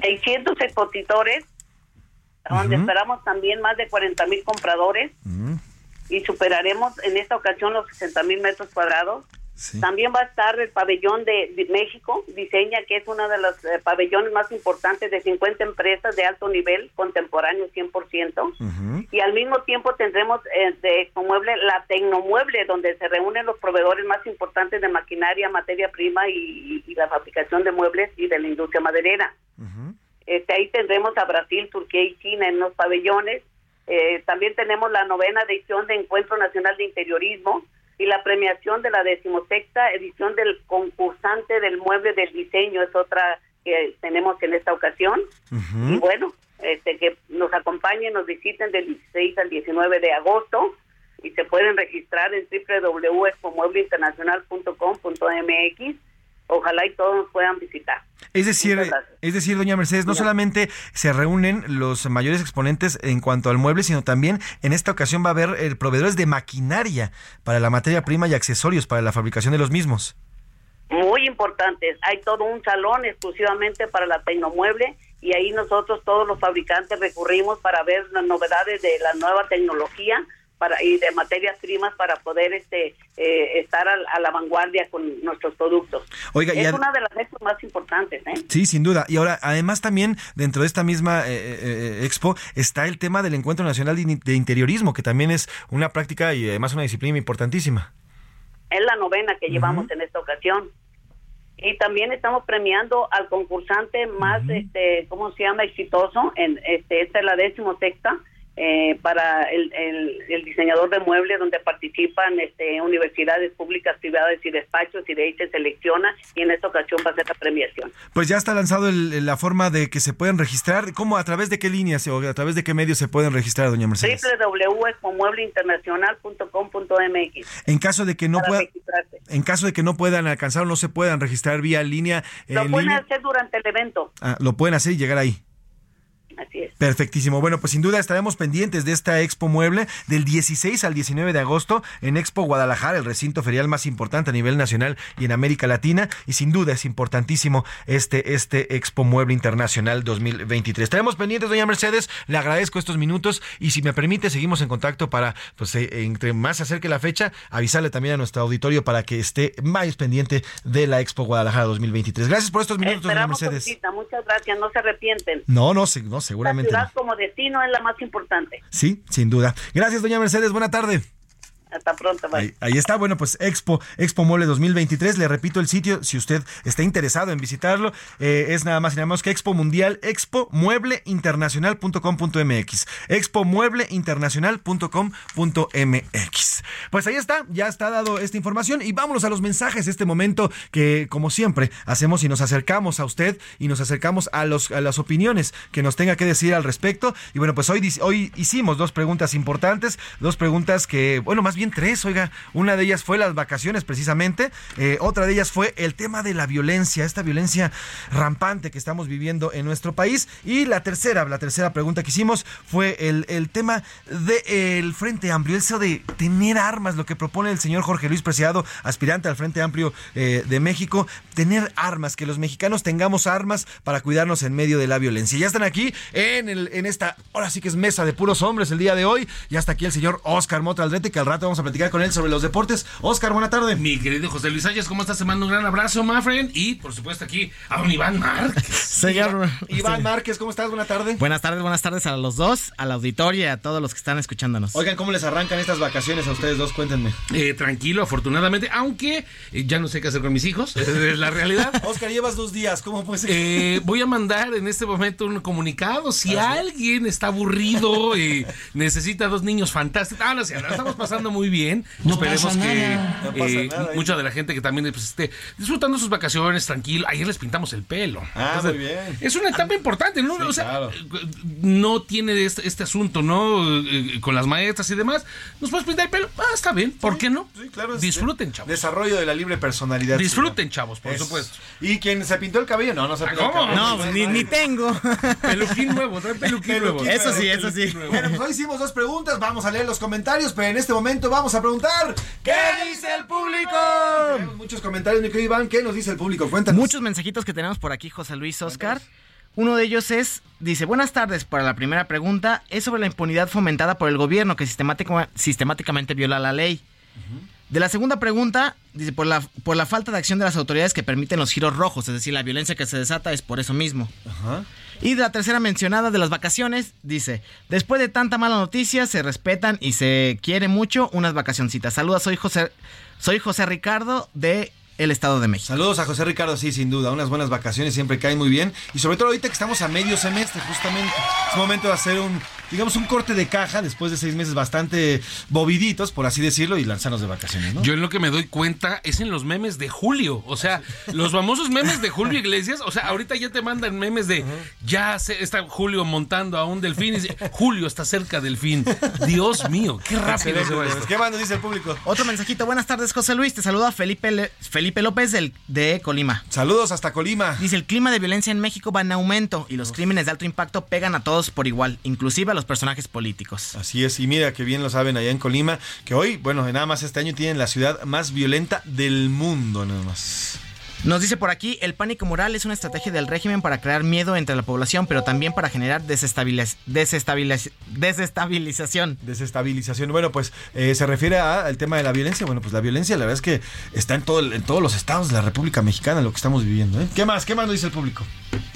600 expositores, donde esperamos también más de 40 mil compradores y superaremos en esta ocasión los 60 mil metros cuadrados. También va a estar el pabellón de, México, diseña que es uno de los eh, pabellones más importantes de 50 empresas de alto nivel, contemporáneo 100%. Y al mismo tiempo tendremos eh, de Expomueble la Tecnomueble, donde se reúnen los proveedores más importantes de maquinaria, materia prima y, la fabricación de muebles y de la industria maderera. este, ahí tendremos a Brasil, Turquía y China en los pabellones. Eh, también tenemos la novena edición de Encuentro Nacional de Interiorismo, y la premiación de la decimosexta edición del concursante del mueble del diseño es otra que tenemos en esta ocasión. Y bueno, este que nos acompañen, nos visiten del 16 al 19 de agosto y se pueden registrar en www.expomuebleinternacional.com.mx ojalá y todos puedan visitar. Es decir, es decir, doña Mercedes, no solamente se reúnen los mayores exponentes en cuanto al mueble, sino también en esta ocasión va a haber eh, proveedores de maquinaria para la materia prima y accesorios para la fabricación de los mismos. Muy importantes. Hay todo un salón exclusivamente para la tecnomueble y ahí nosotros todos los fabricantes recurrimos para ver las novedades de la nueva tecnología y de materias primas para poder este eh, estar a, la vanguardia con nuestros productos. Oiga, es una de las expo más importantes. ¿eh? Sí, sin duda. Y ahora, además también dentro de esta misma eh, expo está el tema del Encuentro Nacional de, Interiorismo, que también es una práctica y además una disciplina importantísima. Es la novena que llevamos en esta ocasión. Y también estamos premiando al concursante más, este, ¿cómo se llama? Exitoso. En, este, esta es la décimo sexta eh, para el, el, diseñador de muebles donde participan este, universidades públicas, privadas y despachos y de ahí se selecciona y en esta ocasión va a ser la premiación. Pues ya está lanzado la forma de que se pueden registrar. ¿Cómo? ¿A través de qué líneas o a través de qué medios se pueden registrar, doña Mercedes? www.expomuebleinternacional.com.mx En caso de que no puedan en caso de que no puedan alcanzar o no se puedan registrar vía línea. Lo pueden hacer durante el evento. Ah, lo pueden hacer y llegar ahí. Así es. Perfectísimo. Bueno, pues sin duda estaremos pendientes de esta Expo Mueble del 16 al 19 de agosto en Expo Guadalajara, el recinto ferial más importante a nivel nacional y en América Latina. Y sin duda es importantísimo este, este Expo Mueble Internacional 2023. Estaremos pendientes, doña Mercedes. Le agradezco estos minutos y si me permite, seguimos en contacto para, pues, eh, entre más se acerque la fecha, avisarle también a nuestro auditorio para que esté más pendiente de la Expo Guadalajara 2023. Gracias por estos minutos, doña Mercedes. Muchas gracias. No se arrepienten. No, no, no seguramente. La ciudad como destino es la más importante. Sí, sin duda. Gracias, doña Mercedes. Buena tarde. Hasta pronto, ahí, está, bueno, pues Expo, Expo Mueble 2023. Le repito el sitio, si usted está interesado en visitarlo, eh, es nada más y nada menos que Expo Mundial, Expo Mueble Internacional.com.mx. Expo Mueble Internacional.com.mx. Pues ahí está, ya está dado esta información y vámonos a los mensajes, este momento que, como siempre, hacemos y nos acercamos a usted y nos acercamos a, los, a las opiniones que nos tenga que decir al respecto. Y bueno, pues hoy, hoy hicimos dos preguntas importantes, dos preguntas que, bueno, más bien tres, oiga. Una de ellas fue las vacaciones precisamente, eh, otra de ellas fue el tema de la violencia, esta violencia rampante que estamos viviendo en nuestro país. Y la tercera, la tercera pregunta que hicimos fue el, el tema del Frente Amplio, eso de tener armas, lo que propone el señor Jorge Luis Preciado, aspirante al Frente Amplio eh, de México, tener armas, que los mexicanos tengamos armas para cuidarnos en medio de la violencia. Ya están aquí en, el, en esta, ahora sí que es mesa de puros hombres el día de hoy. Ya está aquí el señor Oscar Mota Aldrete, que al rato vamos a platicar con él sobre los deportes. Oscar, buena tarde. Mi querido José Luis Sánchez, ¿cómo estás? Te mando un gran abrazo, my friend. Y por supuesto aquí a un Iván Márquez. (laughs) Señor. Iván Márquez, ¿cómo estás? Buena tarde. Buenas tardes, buenas tardes a los dos, al auditorio y a todos los que están escuchándonos. Oigan, ¿cómo les arrancan estas vacaciones a ustedes dos? Cuéntenme. Eh, tranquilo, afortunadamente, aunque eh, ya no sé qué hacer con mis hijos, (laughs) es la realidad. Oscar, llevas dos días, ¿cómo puede ser? Eh, voy a mandar en este momento un comunicado. Si alguien está aburrido y necesita dos niños fantásticos, ah, no, la estamos pasando muy bien. No Esperemos pasa que nada. No pasa eh, nada, ¿eh? mucha de la gente que también pues, esté disfrutando sus vacaciones, tranquilo. Ayer les pintamos el pelo. Ah, Entonces, muy bien. Es una etapa importante, ¿no? Sí, o sea, claro. no tiene este, este asunto, ¿no? Eh, con las maestras y demás. ¿Nos puedes pintar el pelo? Ah, está bien. ¿Por qué no? Sí, claro. Disfruten, de- chavos. Desarrollo de la libre personalidad. Disfruten, chavos, por supuesto. ¿Y quien se pintó el cabello? No, no se pintó ¿cómo? el cabello. No, pues, ni, ni tengo. (laughs) Peluquín nuevo, trae peluquín nuevo. Eso sí, eso sí. Bueno, pues hoy hicimos dos preguntas, vamos a leer los comentarios, pero en este momento vamos a preguntar ¿Qué dice el público? Tenemos muchos comentarios, mi querido Iván, ¿qué nos dice el público? Cuéntanos. Muchos mensajitos que tenemos por aquí, José Luis Oscar. Uno de ellos es, dice, buenas tardes, para la primera pregunta, es sobre la impunidad fomentada por el gobierno que sistemática- sistemáticamente viola la ley. De la segunda pregunta, dice, por la, por la falta de acción de las autoridades que permiten los giros rojos, es decir, la violencia que se desata es por eso mismo. Ajá. Y la tercera mencionada de las vacaciones, dice, después de tanta mala noticia, se respetan y se quiere mucho unas vacacioncitas. Saludos, soy José, soy José Ricardo de el Estado de México. Saludos a José Ricardo, sí, sin duda. Unas buenas vacaciones siempre caen muy bien. Y sobre todo ahorita que estamos a medio semestre, justamente. Es momento de hacer un, digamos, un corte de caja después de seis meses bastante boviditos, por así decirlo, y lanzarnos de vacaciones, ¿no? Yo en lo que me doy cuenta es en los memes de Julio. O sea, los famosos memes de Julio (laughs) Iglesias. O sea, ahorita ya te mandan memes de ya se, está Julio montando a un delfín y dice, Julio está cerca del fin. Dios mío, qué rápido se va esto. ¿Qué más nos dice el público? Otro mensajito. Buenas tardes, José Luis. Te saluda Felipe, Le- Felipe López del, de Colima. Saludos hasta Colima. Dice, el clima de violencia en México va en aumento y los crímenes de alto impacto pegan a todos por igual, inclusive a los personajes políticos. Así es, y mira que bien lo saben allá en Colima, que hoy, bueno, nada más este año tienen la ciudad más violenta del mundo, nada más. Nos dice por aquí, el pánico moral es una estrategia del régimen para crear miedo entre la población, pero también para generar desestabiliz- desestabiliz- desestabilización. Desestabilización. Bueno, pues eh, se refiere al tema de la violencia. Bueno, pues la violencia, la verdad es que está en, todo, en todos los estados de la República Mexicana, lo que estamos viviendo. ¿eh? ¿Qué más? ¿Qué más nos dice el público?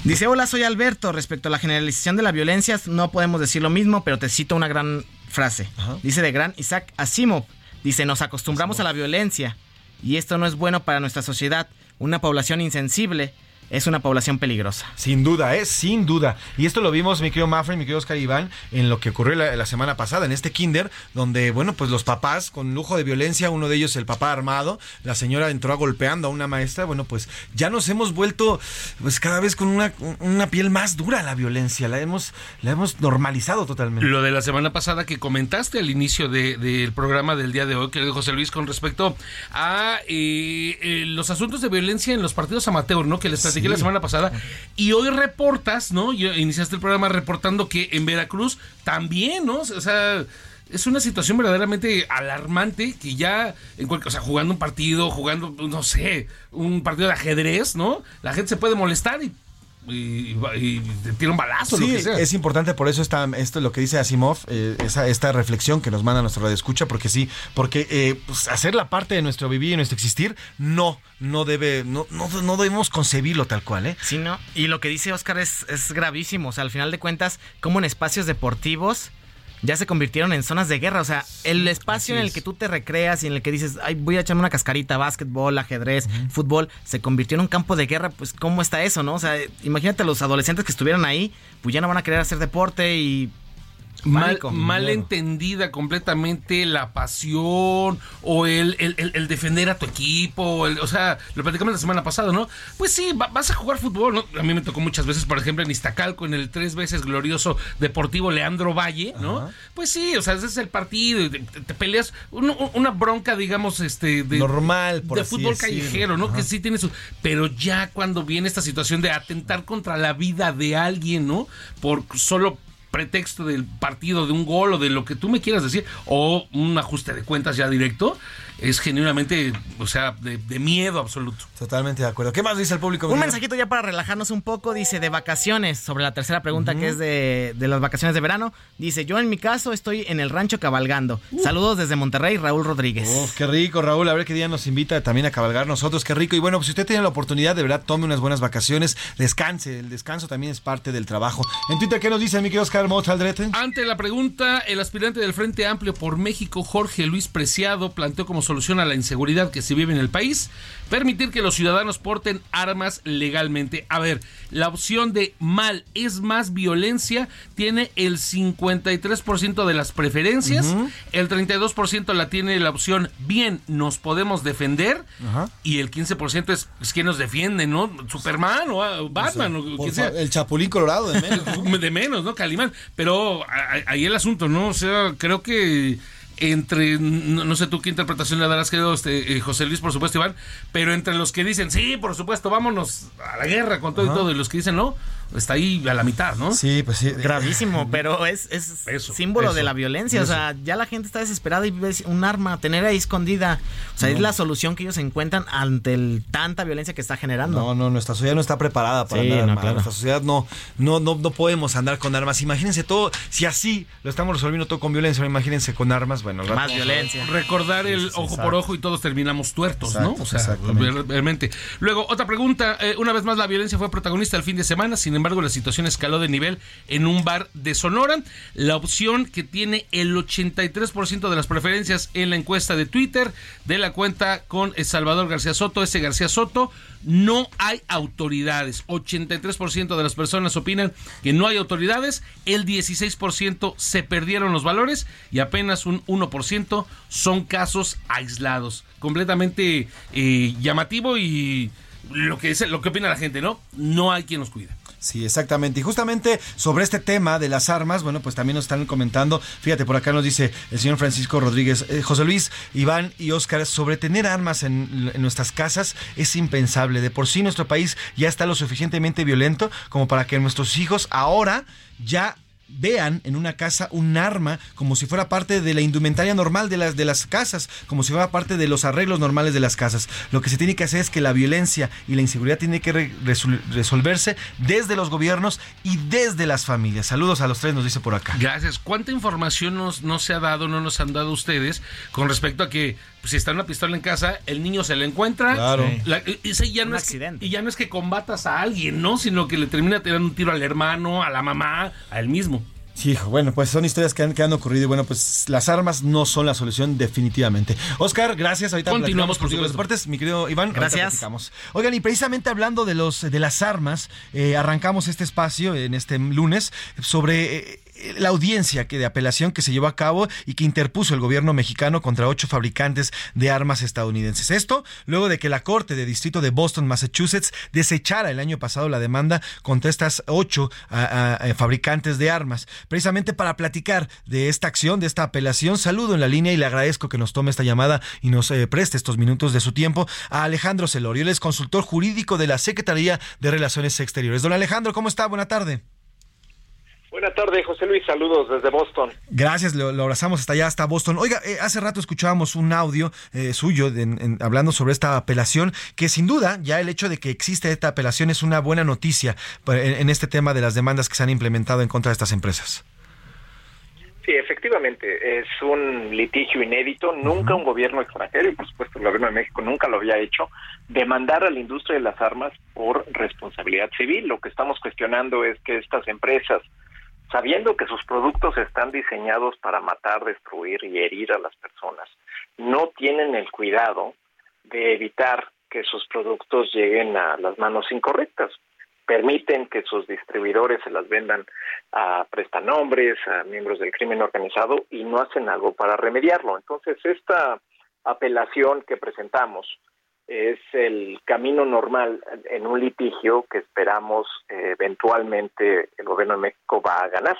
Dice, hola, soy Alberto. Respecto a la generalización de la violencia, no podemos decir lo mismo, pero te cito una gran frase. Dice de gran Isaac Asimov. Dice, nos acostumbramos a la violencia y esto no es bueno para nuestra sociedad. Una población insensible es una población peligrosa. Sin duda, ¿eh? Sin duda. Y esto lo vimos, mi querido Mafre, mi querido Oscar Iván, en lo que ocurrió la, la semana pasada, en este kinder, donde, bueno, pues los papás, con lujo de violencia, uno de ellos el papá armado, la señora entró golpeando a una maestra, bueno, pues ya nos hemos vuelto, pues cada vez con una, una piel más dura a la violencia, la hemos, la hemos normalizado totalmente. Lo de la semana pasada que comentaste al inicio de- del programa del día de hoy, querido José Luis, con respecto a eh, eh, los asuntos de violencia en los partidos amateur, ¿no? Que les platiqué Sí. la semana pasada. Y hoy reportas, ¿no? Yo iniciaste el programa reportando que en Veracruz también, ¿no? O sea. Es una situación verdaderamente alarmante que ya, en cualquier, o sea, jugando un partido, jugando, no sé, un partido de ajedrez, ¿no? La gente se puede molestar y, y, y te tira un balazo, lo Sí, que sea. es importante por eso está esto es lo que dice Asimov, eh, esa, esta reflexión que nos manda nuestro radio escucha, porque sí, porque eh, pues, hacer la parte de nuestro vivir y nuestro existir, no, no debe, no, no, no debemos concebirlo tal cual, ¿eh? Sí, ¿no? Y lo que dice Oscar es, es gravísimo. O sea, al final de cuentas, como en espacios deportivos ya se convirtieron en zonas de guerra. O sea, el espacio en el que tú te recreas y en el que dices, ay, voy a echarme una cascarita, básquetbol, ajedrez, fútbol, se convirtió en un campo de guerra. Pues, ¿cómo está eso, no? O sea, imagínate los adolescentes que estuvieran ahí, pues ya no van a querer hacer deporte y. mal, entendida completamente la pasión o el, el- el- el defender a tu equipo. el- o sea, lo platicamos la semana pasada, ¿no? Pues sí, va- vas a jugar fútbol, ¿no? A mí me tocó muchas veces, por ejemplo, en Iztacalco, en el tres veces glorioso Deportivo Leandro Valle, ¿no? Pues sí, o sea, ese es el partido, te, te peleas un- un- una bronca, digamos, este... De, Normal, por De así fútbol decirlo. callejero, ¿no? Ajá. Que sí tiene su... Pero ya cuando viene esta situación de atentar contra la vida de alguien, ¿no? Por solo pretexto del partido, de un gol o de lo que tú me quieras decir, o un ajuste de cuentas ya directo, es genuinamente, o sea, de, de miedo absoluto. Totalmente de acuerdo. ¿Qué más dice el público? Un mensajito ya para relajarnos un poco, dice de vacaciones, sobre la tercera pregunta que es de, de las vacaciones de verano. Dice, yo en mi caso estoy en el rancho cabalgando. Saludos desde Monterrey, Raúl Rodríguez. Uf, qué rico, Raúl. A ver qué día nos invita también a cabalgar nosotros. Qué rico. Y bueno, pues si usted tiene la oportunidad, de verdad, tome unas buenas vacaciones, descanse. El descanso también es parte del trabajo. En Twitter, ¿qué nos dice mi querido Oscar Mota Aldrete? Ante la pregunta, el aspirante del Frente Amplio por México, Jorge Luis Preciado, planteó como solución a la inseguridad que se vive en el país permitir que los ciudadanos porten armas legalmente. A ver, la opción de mal es más violencia tiene el 53% de las preferencias, el 32% la tiene la opción bien, nos podemos defender y el 15% es, es que nos defiende, ¿no? Superman o ah, Batman o, quien sea. fa- el Chapulín Colorado de menos. (laughs) de menos, ¿no? Calimán. Pero ahí el asunto, ¿no? O sea, creo que entre, no, no sé tú qué interpretación le darás, querido este, eh, José Luis, por supuesto, Iván, pero entre los que dicen, sí, por supuesto, vámonos a la guerra con todo y todo, y los que dicen, no, está ahí a la mitad, ¿no? Sí, pues sí. Gravísimo, (laughs) pero es, es símbolo eso, de la violencia. eso. O sea, ya la gente está desesperada y ves un arma, tener ahí escondida. O sea, es la solución que ellos encuentran ante el, tanta violencia que está generando. No, no, nuestra sociedad no está preparada para Sí, andar no, armada. claro. Nuestra sociedad no, no, no, no podemos andar con armas. Imagínense todo, si así lo estamos resolviendo todo con violencia, imagínense con armas, bueno, rato Más violencia. Recordar el ojo por ojo y todos terminamos tuertos, Exacto, ¿no? O sea, realmente. Luego, otra pregunta. eh, una vez más, la violencia fue protagonista el fin de semana. Sin embargo, la situación escaló de nivel en un bar de Sonora. La opción que tiene el 83% de las preferencias en la encuesta de Twitter de la cuenta con eh, Salvador García Soto, ese García Soto, no hay autoridades. 83% de las personas opinan que no hay autoridades, el 16% se perdieron los valores y apenas un 1% son casos aislados. Completamente eh, llamativo y lo que dice, lo que opina la gente, ¿no? No hay quien nos cuida. Sí, exactamente. Y justamente sobre este tema de las armas, bueno, pues también nos están comentando, fíjate, por acá nos dice el señor Francisco Rodríguez, eh, José Luis, Iván y Óscar, sobre tener armas en, en nuestras casas es impensable. De por sí nuestro país ya está lo suficientemente violento como para que nuestros hijos ahora ya vean en una casa un arma como si fuera parte de la indumentaria normal de las, de las casas, como si fuera parte de los arreglos normales de las casas. Lo que se tiene que hacer es que la violencia y la inseguridad tiene que re- resol- resolverse desde los gobiernos y desde las familias. Saludos a los tres, nos dice por acá. Gracias. ¿Cuánta información nos, no se ha dado, no nos han dado ustedes con respecto a que pues, si está una pistola en casa, el niño se la encuentra? Claro. La- ese ya no Un es que- y ya no es que combatas a alguien, ¿no? Sino que le termina tirando un tiro al hermano, a la mamá, a él mismo. Sí, hijo, bueno, pues son historias que han, que han ocurrido y bueno, pues las armas no son la solución definitivamente. Oscar, gracias. Ahorita Continuamos, por los deportes. Mi querido Iván, Gracias. platicamos. Oigan, y precisamente hablando de los de las armas, eh, arrancamos este espacio en este lunes sobre eh, la audiencia que de apelación que se llevó a cabo y que interpuso el gobierno mexicano contra ocho fabricantes de armas estadounidenses. Esto luego de que la Corte de Distrito de Boston, Massachusetts, desechara el año pasado la demanda contra estas ocho a fabricantes de armas. Precisamente para platicar de esta acción, de esta apelación, saludo en la línea y le agradezco que nos tome esta llamada y nos eh, preste estos minutos de su tiempo a Alejandro Celorio. Él es consultor jurídico de la Secretaría de Relaciones Exteriores. Don Alejandro, ¿cómo está? Buena tarde. Buenas tardes, José Luis. Saludos desde Boston. Gracias, lo, lo abrazamos hasta allá, hasta Boston. Oiga, eh, hace rato escuchábamos un audio eh, suyo de- en- hablando sobre esta apelación, que sin duda ya el hecho de que existe esta apelación es una buena noticia en, en este tema de las demandas que se han implementado en contra de estas empresas. Sí, efectivamente, es un litigio inédito. Nunca un gobierno extranjero, y por supuesto el gobierno de México nunca lo había hecho, demandar a la industria de las armas por responsabilidad civil. Lo que estamos cuestionando es que estas empresas, sabiendo que sus productos están diseñados para matar, destruir y herir a las personas, no tienen el cuidado de evitar que sus productos lleguen a las manos incorrectas. Permiten que sus distribuidores se las vendan a prestanombres, a miembros del crimen organizado y no hacen algo para remediarlo. Entonces, esta apelación que presentamos es el camino normal en un litigio que esperamos eh, eventualmente el gobierno de México va a ganar.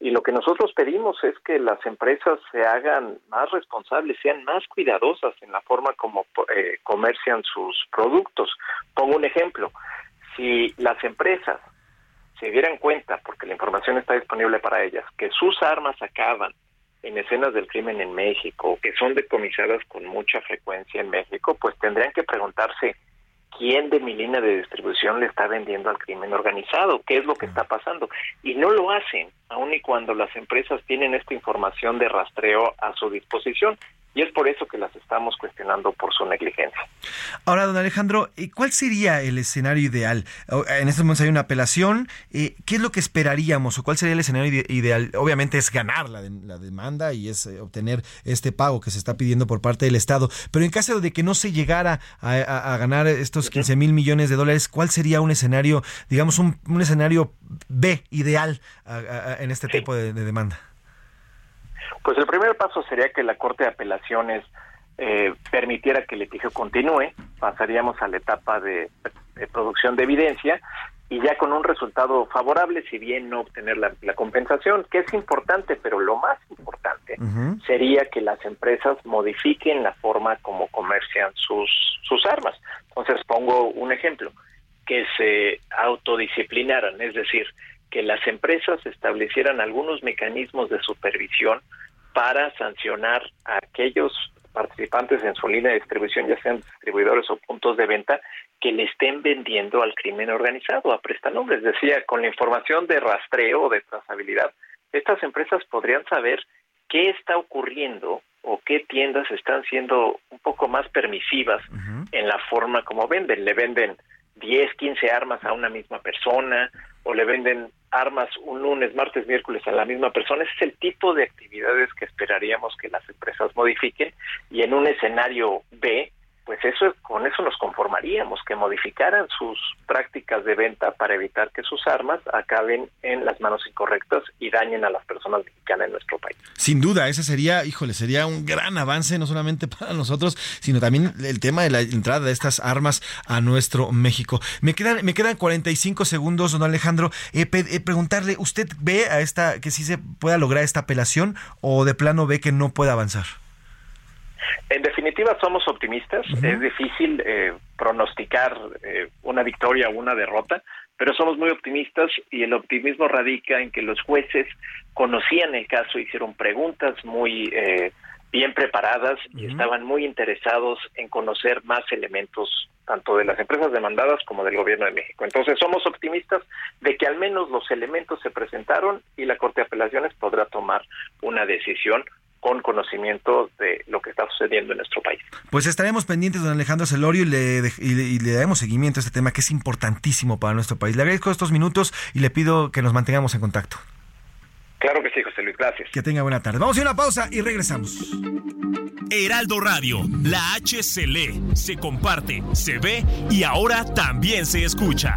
Y lo que nosotros pedimos es que las empresas se hagan más responsables, sean más cuidadosas en la forma como eh, comercian sus productos. Pongo un ejemplo. Si las empresas se dieran cuenta, porque la información está disponible para ellas, que sus armas acaban en escenas del crimen en México, que son decomisadas con mucha frecuencia en México, pues tendrían que preguntarse quién de mi línea de distribución le está vendiendo al crimen organizado, qué es lo que está pasando. Y no lo hacen, aun y cuando las empresas tienen esta información de rastreo a su disposición. Y es por eso que las estamos cuestionando por su negligencia. Ahora, don Alejandro, ¿y ¿cuál sería el escenario ideal? En este momento hay una apelación. eh, ¿Qué es lo que esperaríamos o cuál sería el escenario ide- ideal? Obviamente es ganar la, de- la demanda y es eh, obtener este pago que se está pidiendo por parte del Estado. Pero en caso de que no se llegara a, a- a ganar estos 15 mil millones de dólares, ¿cuál sería un escenario, digamos, un, un escenario B ideal a- en este tipo de- de demanda? Pues el primer paso sería que la Corte de Apelaciones eh, permitiera que el litigio continúe, pasaríamos a la etapa de, de producción de evidencia y ya con un resultado favorable, si bien no obtener la, la compensación, que es importante, pero lo más importante sería que las empresas modifiquen la forma como comercian sus, sus armas. Entonces pongo un ejemplo, que se autodisciplinaran, es decir, que las empresas establecieran algunos mecanismos de supervisión para sancionar a aquellos participantes en su línea de distribución, ya sean distribuidores o puntos de venta, que le estén vendiendo al crimen organizado a prestanombres. Decía, con la información de rastreo o de trazabilidad, estas empresas podrían saber qué está ocurriendo o qué tiendas están siendo un poco más permisivas en la forma como venden. Le venden 10, 15 armas a una misma persona o le venden armas un lunes, martes, miércoles a la misma persona. Ese es el tipo de actividades que esperaríamos que las empresas modifiquen y en un escenario B, pues eso con eso nos conformaríamos, que modificaran sus prácticas de venta para evitar que sus armas acaben en las manos incorrectas y dañen a las personas mexicanas en nuestro país. Sin duda, ese sería, híjole, sería un gran avance, no solamente (laughs) para nosotros, sino también el tema de la entrada de estas armas a nuestro México. Me quedan, me quedan 45 segundos, don Alejandro. Eh, eh, preguntarle, ¿usted ve a esta, que sí se pueda lograr esta apelación o de plano ve que no puede avanzar? En definitiva, somos optimistas. Es difícil eh, pronosticar eh, una victoria o una derrota, pero somos muy optimistas y el optimismo radica en que los jueces conocían el caso, hicieron preguntas muy eh, bien preparadas y estaban muy interesados en conocer más elementos tanto de las empresas demandadas como del gobierno de México. Entonces somos optimistas de que al menos los elementos se presentaron y la Corte de Apelaciones podrá tomar una decisión con conocimiento de lo que está sucediendo en nuestro país. Pues estaremos pendientes, don Alejandro Celorio, y le, de- y le- y le daremos seguimiento a este tema que es importantísimo para nuestro país. Le agradezco estos minutos y le pido que nos mantengamos en contacto. Claro que sí, José Luis, gracias. Que tenga buena tarde. Vamos a ir a una pausa y regresamos. Heraldo Radio, la H se lee, se comparte, se ve y ahora también se escucha.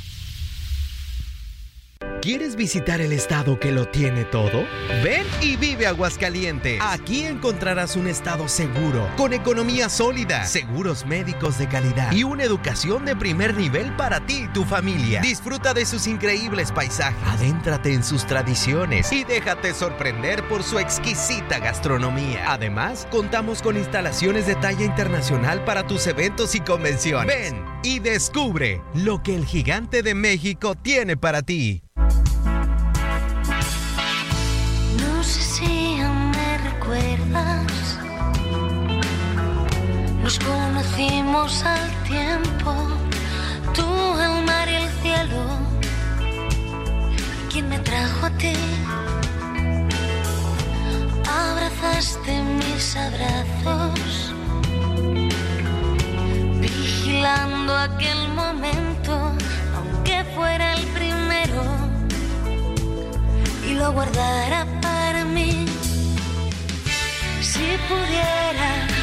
¿Quieres visitar el estado que lo tiene todo? Ven y vive Aguascalientes. Aquí encontrarás un estado seguro, con economía sólida, seguros médicos de calidad y una educación de primer nivel para ti y tu familia. Disfruta de sus increíbles paisajes, adéntrate en sus tradiciones y déjate sorprender por su exquisita gastronomía. Además, contamos con instalaciones de talla internacional para tus eventos y convenciones. Ven y descubre lo que el gigante de México tiene para ti. Conocimos al tiempo, tú, el mar y el cielo. ¿Quién me trajo a ti? Abrazaste mis abrazos, vigilando aquel momento, aunque fuera el primero y lo guardara para mí. Si pudiera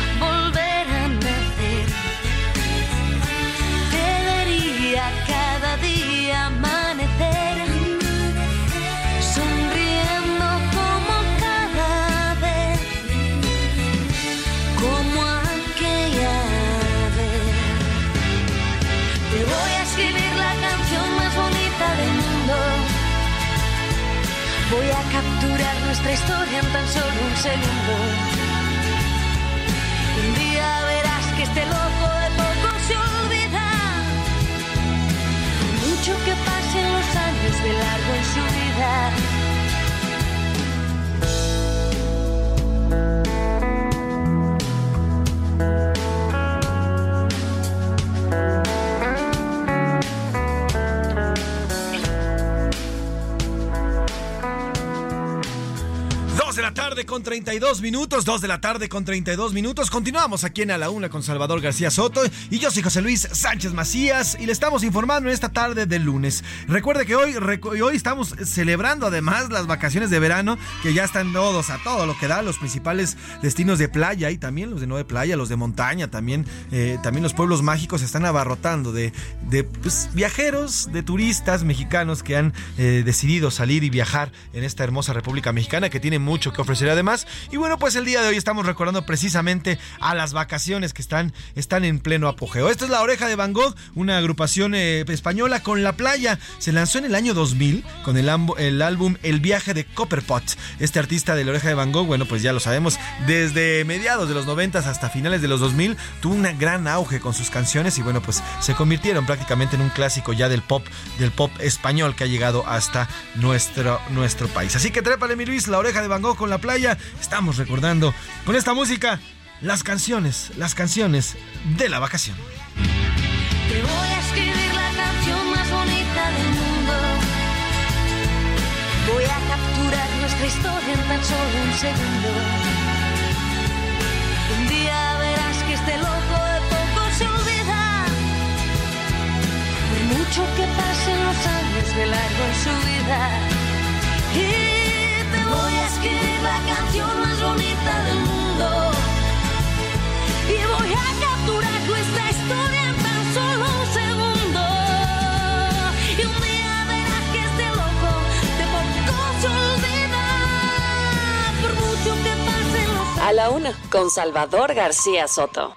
nuestra historia en tan solo un segundo. La tarde con 32 minutos, 2 de la tarde con 32 minutos. Continuamos aquí en A la Una con Salvador García Soto y yo soy José Luis Sánchez Macías y le estamos informando en esta tarde del lunes. Recuerde que hoy, hoy estamos celebrando además las vacaciones de verano que ya están todos a todo lo que da, los principales destinos de playa y también los de no playa, los de montaña, también, eh, también los pueblos mágicos se están abarrotando de, de pues, viajeros, de turistas mexicanos que han eh, decidido salir y viajar en esta hermosa República Mexicana que tiene mucho que ofrecer Y bueno, pues el día de hoy estamos recordando precisamente a las vacaciones que están, están en pleno apogeo. Esta es La Oreja de Van Gogh, una agrupación eh, española con la playa. Se lanzó en el año 2000 con el, el álbum El viaje de Copperpot. Este artista de La Oreja de Van Gogh, bueno, pues ya lo sabemos, desde mediados de los 90 hasta finales de los 2000 tuvo un gran auge con sus canciones y bueno, pues se convirtieron prácticamente en un clásico ya del pop, del pop español que ha llegado hasta nuestro, nuestro país. Así que trépale mi Luis, La Oreja de Van Gogh con la playa. Estamos recordando con esta música las canciones, las canciones de la vacación. Te voy a escribir la canción más bonita del mundo. Voy a capturar nuestra historia en tan solo un segundo. Un día verás que este loco de poco se olvida. Por mucho que pasen los años de largo en su vida. Y escribir la canción más bonita del mundo. Y voy a capturar nuestra historia en tan solo un segundo. Y un día verás que este loco de poco se olvida. Por mucho que pasen los A la una, con Salvador García Soto.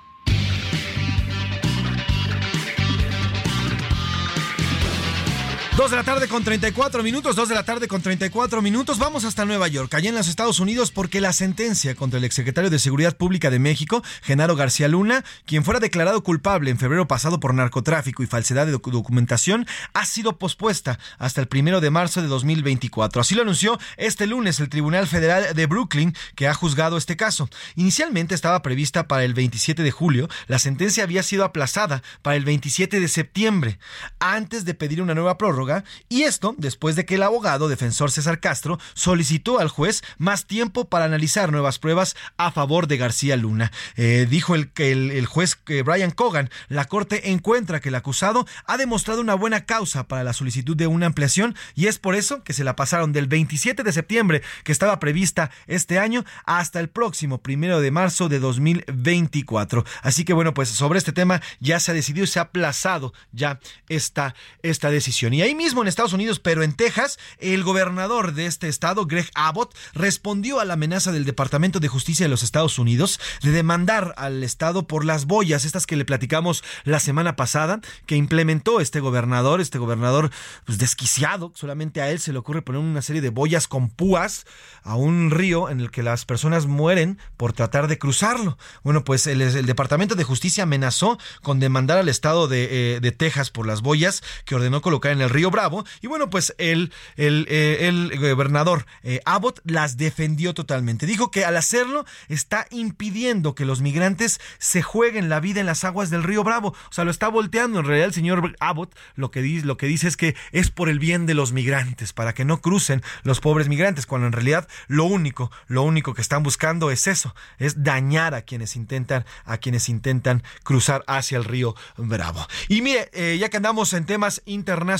Dos de la tarde con 34 minutos, 2 de la tarde con 34 minutos. Vamos hasta Nueva York, allá en los Estados Unidos, porque la sentencia contra el exsecretario de Seguridad Pública de México, Genaro García Luna, quien fuera declarado culpable en febrero pasado por narcotráfico y falsedad de docu- documentación, ha sido pospuesta hasta el primero de marzo de 2024. Así lo anunció este lunes el Tribunal Federal de Brooklyn, que ha juzgado este caso. Inicialmente estaba prevista para el 27 de julio, la sentencia había sido aplazada para el 27 de septiembre, antes de pedir una nueva prórroga, y esto después de que el abogado defensor César Castro solicitó al juez más tiempo para analizar nuevas pruebas a favor de García Luna. Eh, dijo el, el, el juez eh, Brian Cogan, la corte encuentra que el acusado ha demostrado una buena causa para la solicitud de una ampliación y es por eso que se la pasaron del 27 de septiembre, que estaba prevista este año, hasta el próximo primero de marzo de 2024. Así que bueno, pues sobre este tema ya se ha decidido se ha aplazado ya esta, esta decisión. Y ahí mismo en Estados Unidos, pero en Texas, el gobernador de este estado, Greg Abbott, respondió a la amenaza del Departamento de Justicia de los Estados Unidos de demandar al estado por las boyas, estas que le platicamos la semana pasada, que implementó este gobernador, este gobernador pues, desquiciado, solamente a él se le ocurre poner una serie de boyas con púas a un río en el que las personas mueren por tratar de cruzarlo. Bueno, pues el, el Departamento de Justicia amenazó con demandar al estado de, eh, de Texas por las boyas que ordenó colocar en el río Bravo. Y bueno, pues el, el, eh, el gobernador eh, Abbott las defendió totalmente. Dijo que al hacerlo está impidiendo que los migrantes se jueguen la vida en las aguas del río Bravo. O sea, lo está volteando. En realidad, el señor Abbott lo que, dice, lo que dice es que es por el bien de los migrantes, para que no crucen los pobres migrantes, cuando en realidad lo único, lo único que están buscando es eso, es dañar a quienes intentan, a quienes intentan cruzar hacia el río Bravo. Y mire, eh, ya que andamos en temas internacionales,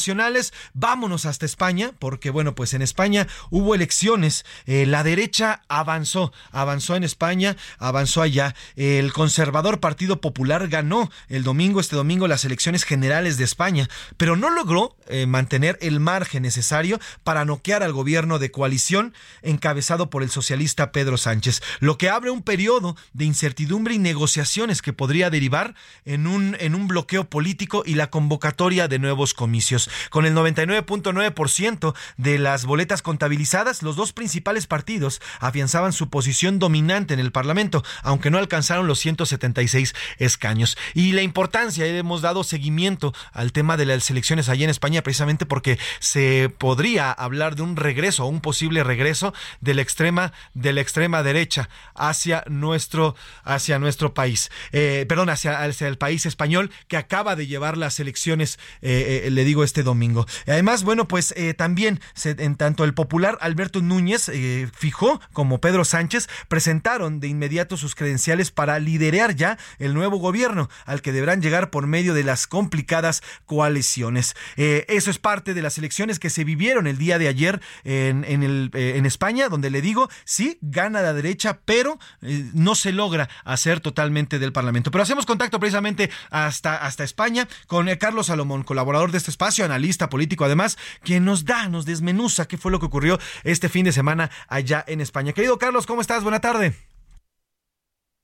vámonos hasta España, porque bueno, pues en España hubo elecciones, eh, la derecha avanzó, avanzó en España, avanzó allá, el conservador Partido Popular ganó el domingo, este domingo, las elecciones generales de España, pero no logró eh, mantener el margen necesario para noquear al gobierno de coalición encabezado por el socialista Pedro Sánchez, lo que abre un periodo de incertidumbre y negociaciones que podría derivar en un, en un bloqueo político y la convocatoria de nuevos comicios. El 99.9% de las boletas contabilizadas, los dos principales partidos afianzaban su posición dominante en el Parlamento, aunque no alcanzaron los 176 escaños. Y la importancia, hemos dado seguimiento al tema de las elecciones allí en España precisamente porque se podría hablar de un regreso, un posible regreso de la extrema, de extrema derecha hacia nuestro, hacia nuestro país. Eh, perdón, hacia, hacia el país español que acaba de llevar las elecciones, eh, eh, le digo, este domingo. Además, bueno, pues eh, también en tanto el popular Alberto Núñez eh, fijó como Pedro Sánchez presentaron de inmediato sus credenciales para liderar ya el nuevo gobierno al que deberán llegar por medio de las complicadas coaliciones. Eh, eso es parte de las elecciones que se vivieron el día de ayer en, en, España, donde le digo, sí, gana la derecha, pero no se logra hacer totalmente del Parlamento. Pero hacemos contacto precisamente hasta, hasta España con Carlos Salomón, colaborador de este espacio, analista político además, quien nos da, nos desmenuza qué fue lo que ocurrió este fin de semana allá en España. Querido Carlos, ¿cómo estás? Buena tarde.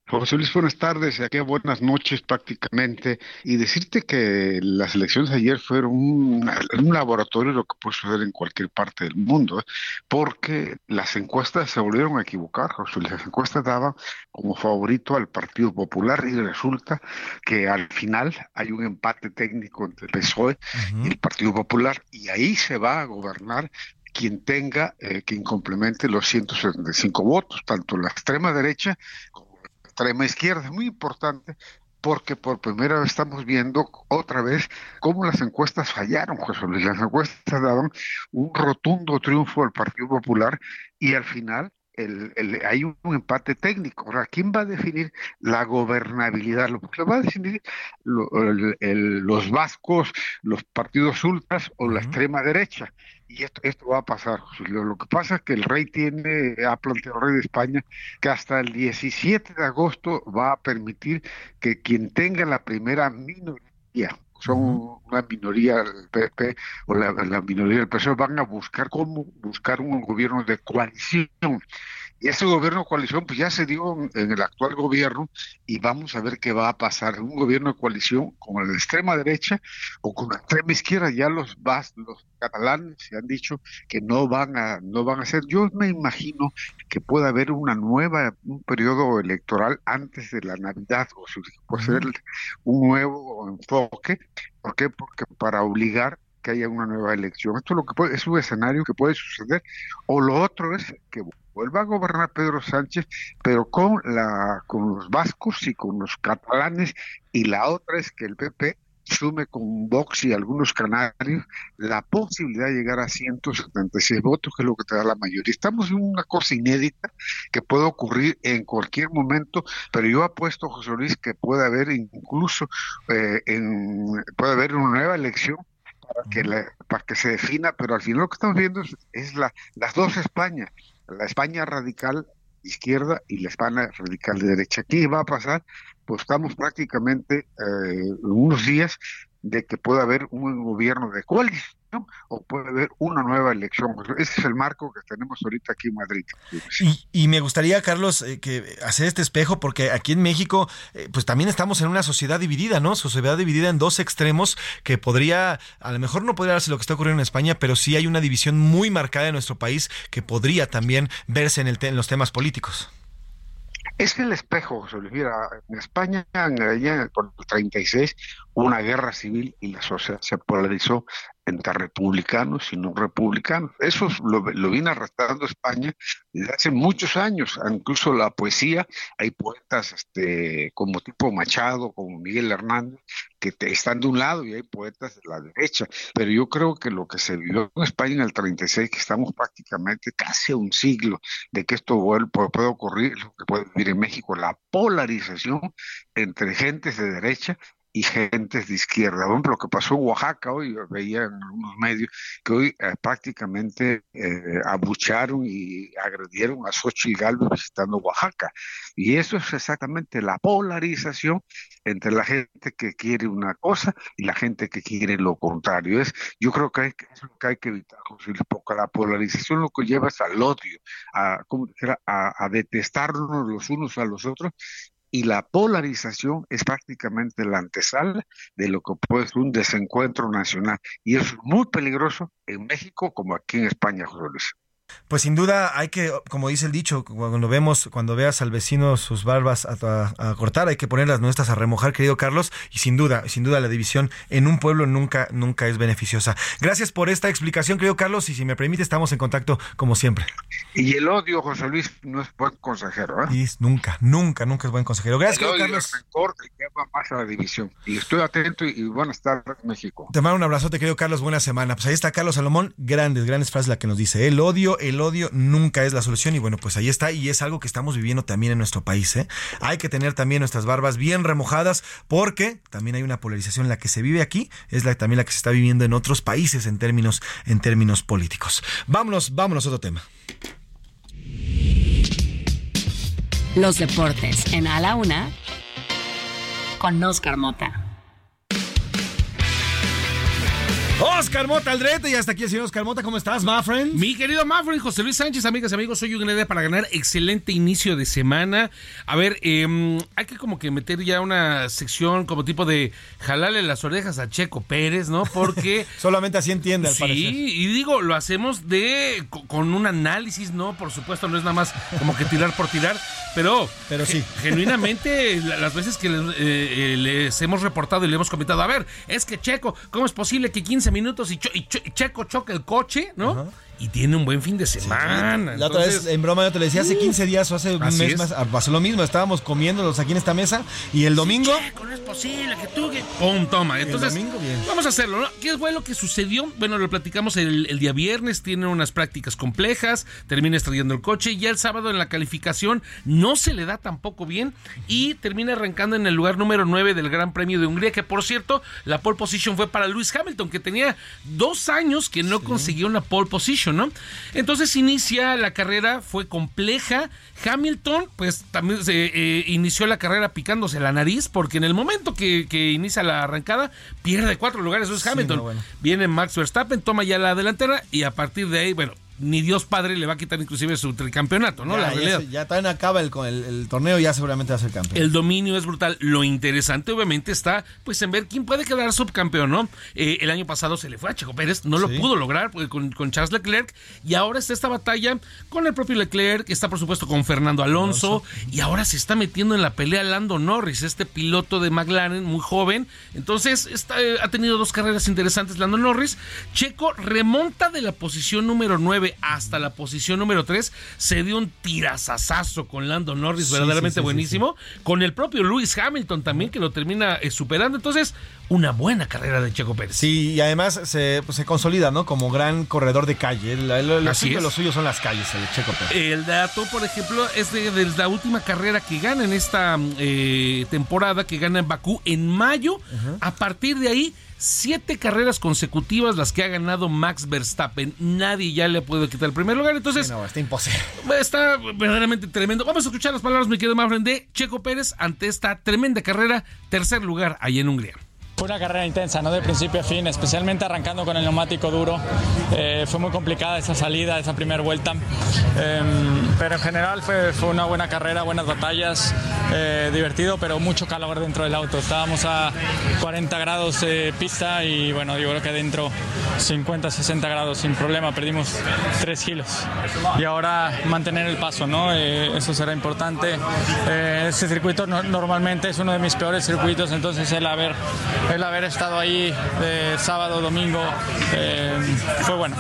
José Luis, buenas tardes, aquí buenas noches prácticamente, y decirte que las elecciones ayer fueron un, un laboratorio de lo que puede suceder en cualquier parte del mundo, ¿eh? porque las encuestas se volvieron a equivocar, José Luis, las encuestas daban como favorito al Partido Popular y resulta que al final hay un empate técnico entre el PSOE y el Partido Popular, y ahí se va a gobernar quien tenga, eh, quien complemente los 175 votos, tanto la extrema derecha extrema izquierda. Es muy importante porque por primera vez estamos viendo otra vez cómo las encuestas fallaron, José Luis. Las encuestas daban un rotundo triunfo al Partido Popular y al final el, el- hay un, empate técnico. Ahora, ¿quién va a definir la gobernabilidad? Lo, lo va a definir lo- el- el- los vascos, los partidos ultras o la extrema derecha. Y esto, esto va a pasar. Lo, lo que pasa es que el rey tiene, ha planteado el rey de España que hasta el 17 de agosto va a permitir que quien tenga la primera minoría, son una minoría el PP o la, la minoría del PSOE, van a buscar cómo buscar un gobierno de coalición. Y ese gobierno de coalición pues ya se dio en- el actual gobierno y vamos a ver qué va a pasar. Un gobierno de coalición con la extrema derecha o con la extrema izquierda. Ya los vas, los catalanes se han dicho que no van a no van a ser. Yo me imagino que pueda haber una nueva un periodo electoral antes de la Navidad o sea, puede ser un nuevo enfoque. ¿Por qué? Porque para obligar que haya una nueva elección. Esto es lo que puede, es un escenario que puede suceder. O lo otro es que vuelva a gobernar Pedro Sánchez, pero con la con los vascos y con los catalanes, y la otra es que el PP sume con Vox y algunos canarios la posibilidad de llegar a 176 votos, que es lo que te da la mayoría. Estamos en una cosa inédita que puede ocurrir en cualquier momento, pero yo apuesto, José Luis, que puede haber incluso eh, en, puede haber una nueva elección para que, la- para que se defina, pero al final lo que estamos viendo es, es la, las dos Españas, la España radical izquierda y la España radical de derecha. ¿Qué va a pasar? Pues estamos prácticamente eh, unos días de que pueda haber un gobierno de coalición o puede haber una nueva elección. Ese es el marco que tenemos ahorita aquí en Madrid. Y, y me gustaría, Carlos, eh, que hacer este espejo, porque aquí en México, eh, pues también estamos en una sociedad dividida, ¿no? Sociedad dividida en dos extremos que podría, a lo mejor no podría darse lo que está ocurriendo en España, pero sí hay una división muy marcada en nuestro país que podría también verse en, el te- en los temas políticos. Es el espejo. Mira, en España, en, allá por el 36, hubo una guerra civil y la sociedad se polarizó entre republicanos y no republicanos. Eso es- lo, lo viene arrastrando España desde hace muchos años. Incluso la poesía, hay poetas este, como tipo Machado, como Miguel Hernández, que te- están de un lado y hay poetas de la derecha. Pero yo creo que lo que se vivió en España en el 36, que estamos prácticamente casi un siglo de que esto puede ocurrir, lo que puede vivir en México, la polarización entre gentes de derecha y gentes de izquierda. Lo que pasó en Oaxaca hoy, veía en algunos medios que hoy eh, prácticamente eh, abucharon y agredieron a Xochitl Galvez visitando Oaxaca. Y eso es exactamente la polarización entre la gente que quiere una cosa y la gente que quiere lo contrario. Es, yo creo que, hay, es lo que hay que evitar, José Luis, porque la polarización lo que lleva es al odio, a, a, a detestarnos los unos a los otros y la polarización es prácticamente la antesala de lo que puede ser un desencuentro nacional. Y es muy peligroso en México como aquí en España, José Luis. Pues sin duda hay que, como dice el dicho, cuando vemos, cuando veas al vecino sus barbas a, a- a cortar, hay que poner las nuestras a remojar, querido Carlos, y sin duda, sin duda la división en un pueblo nunca, nunca es beneficiosa. Gracias por esta explicación, querido Carlos, y si me permite, estamos en contacto como siempre. Y el odio, José Luis, no es buen consejero. ¿eh? Y es nunca, nunca, nunca es buen consejero. Gracias, el querido odio y el Carlos. rencor le lleva más a la división. Y estoy atento y, y buenas tardes, México. Te mando un abrazote, querido Carlos. Buena semana. Pues ahí está Carlos Salomón. Grandes, grandes frases la que nos dice. El odio, el odio nunca es la solución. Y bueno, pues ahí está. Y es algo que estamos viviendo también en nuestro país. ¿eh? Hay que tener también nuestras barbas bien remojadas porque también hay una polarización. La que se vive aquí es la, también la que se está viviendo en otros países en términos, en términos políticos. Vámonos, vámonos a otro tema. Los deportes en A la Una con Oscar Mota. Oscar Mota Aldrete y hasta aquí el señor Oscar Mota. ¿Cómo estás, my friend? Mi querido Mafren, José Luis Sánchez, amigas y amigos, soy idea para ganar excelente inicio de semana. A ver, eh, hay que como que meter ya una sección como tipo de jalarle las orejas a Checo Pérez, ¿no? Porque... (laughs) Solamente así entiende, al sí, parecer. y digo, lo hacemos de co- con un análisis, ¿no? Por supuesto, no es nada más como que tirar por tirar, pero... Pero sí. Genuinamente, la- las veces que les, eh, eh, les hemos reportado y le hemos comentado, a ver, es que Checo, ¿cómo es posible que 15 minutos y, Cho- y Cho- Checo choque el coche, ¿no? Y tiene un buen fin de semana. La otra Entonces, vez, en broma, yo te lo decía, hace 15 días o hace un mes es. más, ah, pasó lo mismo. Estábamos comiéndolos aquí en esta mesa y el domingo. Checo, no es posible que tú... Que... ¡Pum! Toma. Entonces, domingo, bien. vamos a hacerlo, ¿no? ¿Qué fue lo que sucedió? Bueno, lo platicamos el, el día viernes, tiene unas prácticas complejas, termina estrellando el coche y ya el sábado en la calificación no se le da tampoco bien y termina arrancando en el lugar número 9 del Gran Premio de Hungría, que por cierto, la pole position fue para Lewis Hamilton, que tenía dos años que no conseguía una pole position, ¿no? Entonces inicia la carrera, fue compleja. Hamilton, pues también se eh, inició la carrera picándose la nariz, porque en el momento que, que inicia la arrancada, pierde cuatro lugares. Eso es Sí, Hamilton. no, bueno. Viene Max Verstappen, toma ya la delantera y a partir de ahí, bueno, ni Dios Padre le va a quitar inclusive su tricampeonato, ¿no? ya, la realidad. ya también acaba el, con el, el torneo, ya seguramente va a ser campeón. El dominio es brutal. Lo interesante, obviamente, está pues en ver quién puede quedar subcampeón, ¿no? Eh, el año pasado se le fue a Checo Pérez, no lo pudo lograr pues, con, con Charles Leclerc. Y ahora está esta batalla con el propio Leclerc, está por supuesto con Fernando Alonso. Y ahora se está metiendo en la pelea Lando Norris, este piloto de McLaren, muy joven. Entonces, está, eh, ha tenido dos carreras interesantes Lando Norris. Checo remonta de la posición número 9 hasta la posición número 3. Se dio un tirazazazo con Lando Norris, Sí, verdaderamente sí, sí, sí, buenísimo con el propio Lewis Hamilton también que lo termina eh, superando. Entonces, una buena carrera de Checo Pérez. Sí, y además se, pues, se consolida, ¿no? Como gran corredor de calle. El- Así es. lo suyo son las calles, el Checo Pérez. El dato, por ejemplo, es de, de la última carrera que gana en esta eh, temporada, que gana en Bakú en mayo. A partir de ahí, siete carreras consecutivas las que ha ganado Max Verstappen. Nadie ya le puede quitar el primer lugar. Entonces, No, está imposible. Está verdaderamente tremendo. Vamos a escuchar las palabras, mi querido Mafren, de Checo Pérez ante esta tremenda carrera. Tercer lugar allá en Hungría. Fue una carrera intensa, ¿no? De principio a fin, especialmente arrancando con el neumático duro. Eh, fue muy complicada esa salida, esa primera vuelta. Eh, pero en general fue, una buena carrera, buenas batallas, eh, divertido, pero mucho calor dentro del auto. Estábamos a 40 grados pista y bueno, yo creo que dentro 50, 60 grados sin problema. Perdimos 3 kilos. Y ahora mantener el paso, ¿no? Eh, eso será importante. Este circuito no- normalmente es uno de mis peores circuitos, entonces el haber el haber estado ahí de sábado, domingo, eh, fue bueno.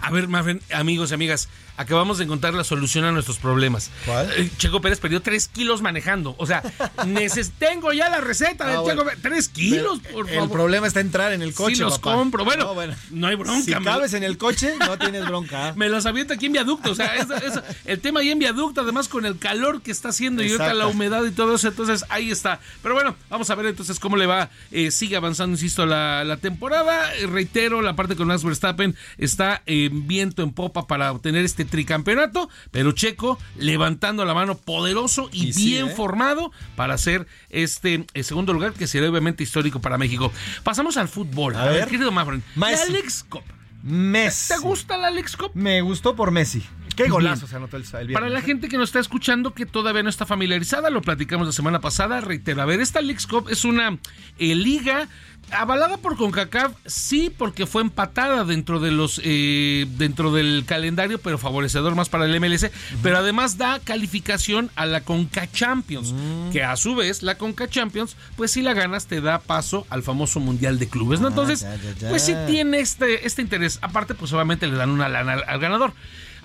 A ver, Mafren, amigos y amigas, acabamos de encontrar la solución a nuestros problemas. Eh, Checo Pérez perdió 3 kilos manejando. O sea, (laughs) tengo ya la receta Ah, de bueno. Checo Pérez. 3 kilos, por El favor. problema está entrar en el coche. Sí, los papá. compro. Bueno, No, no, hay bronca. Si cabes en el coche, no tienes bronca. (laughs) Me los aviento aquí en viaducto. O sea, es- es- el tema ahí en viaducto, además con el calor que está haciendo y ahorita la humedad y todo eso. Entonces, ahí está. Pero bueno, vamos a ver entonces cómo le va. Eh, sigue avanzando, insisto, la, la temporada. Eh, reitero, la parte con Max Verstappen está en viento en popa para obtener este tricampeonato. Pero Checo levantando la mano poderoso y, Y sí, bien ¿eh? formado para hacer este eh, segundo lugar que será obviamente histórico para México. Pasamos al fútbol. A, A ver, ver. querido Mafren. La Messi. Alex Cup. Messi. ¿Te gusta la Alex Cup? Me gustó por Messi. Qué golazo Bien. se anotó el, el viernes. Para la ¿eh? gente que nos está escuchando que todavía no está familiarizada, lo platicamos la semana pasada, reitero, a ver, esta Leagues Cup es una eh, liga avalada por CONCACAF, sí, porque fue empatada dentro de los eh, dentro del calendario, pero favorecedor más para el MLS, pero además da calificación a la Conca Champions, Mm. que a su vez la Conca Champions, pues si la ganas te da paso al famoso Mundial de Clubes, ¿no? Ah, Entonces, ya, ya, ya. pues sí tiene este, este interés. Aparte, pues obviamente le dan una lana al, al ganador.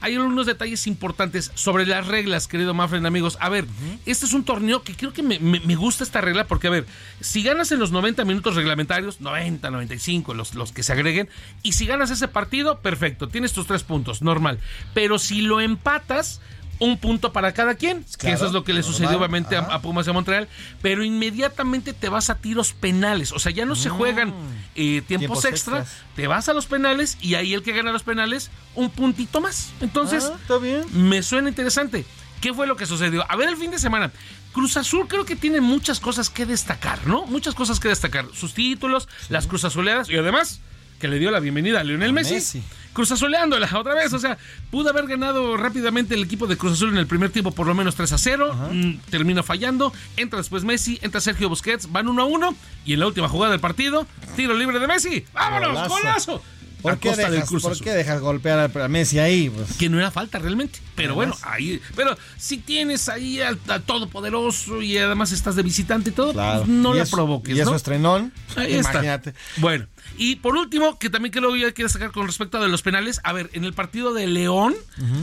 Hay algunos detalles importantes sobre las reglas, querido Mafren, amigos. A ver, este es un torneo que creo que me, me- me gusta esta regla porque, a ver, si ganas en los 90 minutos reglamentarios, 90, 95, los, los que se agreguen, y si ganas ese partido, perfecto, tienes tus tres puntos, normal. Pero si lo empatas, un punto para cada quien, que eso es lo que le normal, sucedió obviamente a, a Pumas de Montreal, pero inmediatamente te vas a tiros penales, o sea, ya no se juegan eh, tiempos, Mm. Tiempos extra, extras. te vas a los penales y ahí el que gana los penales, un puntito más. Entonces, Ah, está bien. me suena interesante. ¿Qué fue lo que sucedió? A ver, el fin de semana. Cruz Azul creo que tiene muchas cosas que destacar, ¿no? Muchas cosas que destacar. Sus títulos, las Cruz Azuleadas y además que le dio la bienvenida a Lionel A Messi. Messi. Cruz Azuleándola otra vez. O sea, pudo haber ganado rápidamente el equipo de Cruz Azul en el primer tiempo por lo menos 3 a 0. Mm, termina fallando. Entra después Messi, entra Sergio Busquets, van 1 a 1. Y en la última jugada del partido, tiro libre de Messi. ¡Vámonos! Golazo. ¡Golazo! ¿Por A qué, costa del dejas, Cruz ¿Por Azul. qué dejas golpear a, Messi ahí? Pues, Que no era falta realmente. Pero Además. bueno, ahí. Pero si tienes ahí al, al todopoderoso y además estás de visitante y todo, claro. pues no la provoques. Y eso ¿no? estrenón. Ahí está. Imagínate. Bueno, y por último, que también que lo voy a quiero sacar con respecto a de los penales. A ver, en el partido de León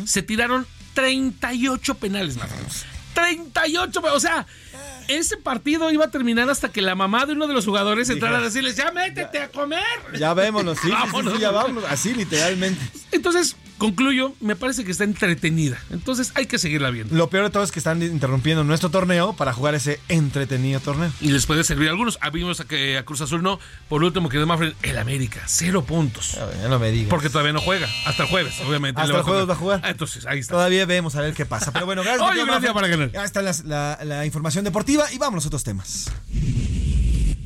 se tiraron 38 penales, más. 38, o sea, ese partido iba a terminar hasta que la mamá de uno de los jugadores entrara a decirles, ya métete a comer. Ya vémonos, sí, Vámonos. sí, ya vámonos. Así, literalmente. Entonces, concluyo, me parece que está entretenida. Entonces hay que seguirla viendo. Lo peor de todo es que están interrumpiendo nuestro torneo para jugar ese entretenido torneo. Y les puede servir a algunos. Ah, vimos a que a Cruz Azul no. Por último, que Mafren, el América, cero puntos. Ya no me digas. Porque todavía no juega. Hasta el jueves, obviamente. Hasta el jueves va a jugar. Ah, entonces, ahí está. Todavía vemos a ver qué pasa. Pero bueno, gracias. Día Mafer. para ganar. Ya está las- la, la información deportiva y vámonos a otros temas.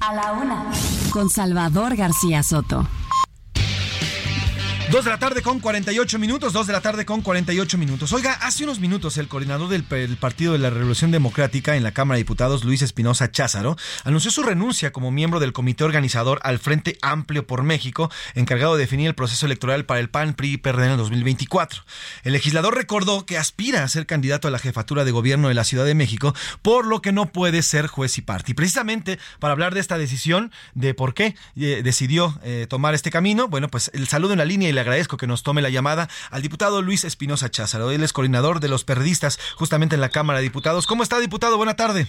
A la una. Con Salvador García Soto. Dos de la tarde con 48 minutos, dos de la tarde con 48 minutos. Oiga, hace unos minutos el coordinador del, el Partido de la Revolución Democrática en la Cámara de Diputados, Luis Espinosa Cházaro, anunció su renuncia como miembro del comité organizador al Frente Amplio por México, encargado de definir el proceso electoral para el PAN, PRI y PRD en el 2024. El legislador recordó que aspira a ser candidato a la jefatura de gobierno de la Ciudad de México, por lo que no puede ser juez y parte. Y precisamente para hablar de esta decisión, de por qué eh, decidió eh, tomar este camino, bueno, pues el saludo en la línea y le agradezco que nos tome la llamada al diputado Luis Espinosa Cházaro. Él es coordinador de los periodistas justamente en la Cámara de Diputados. ¿Cómo está, diputado? Buena tarde.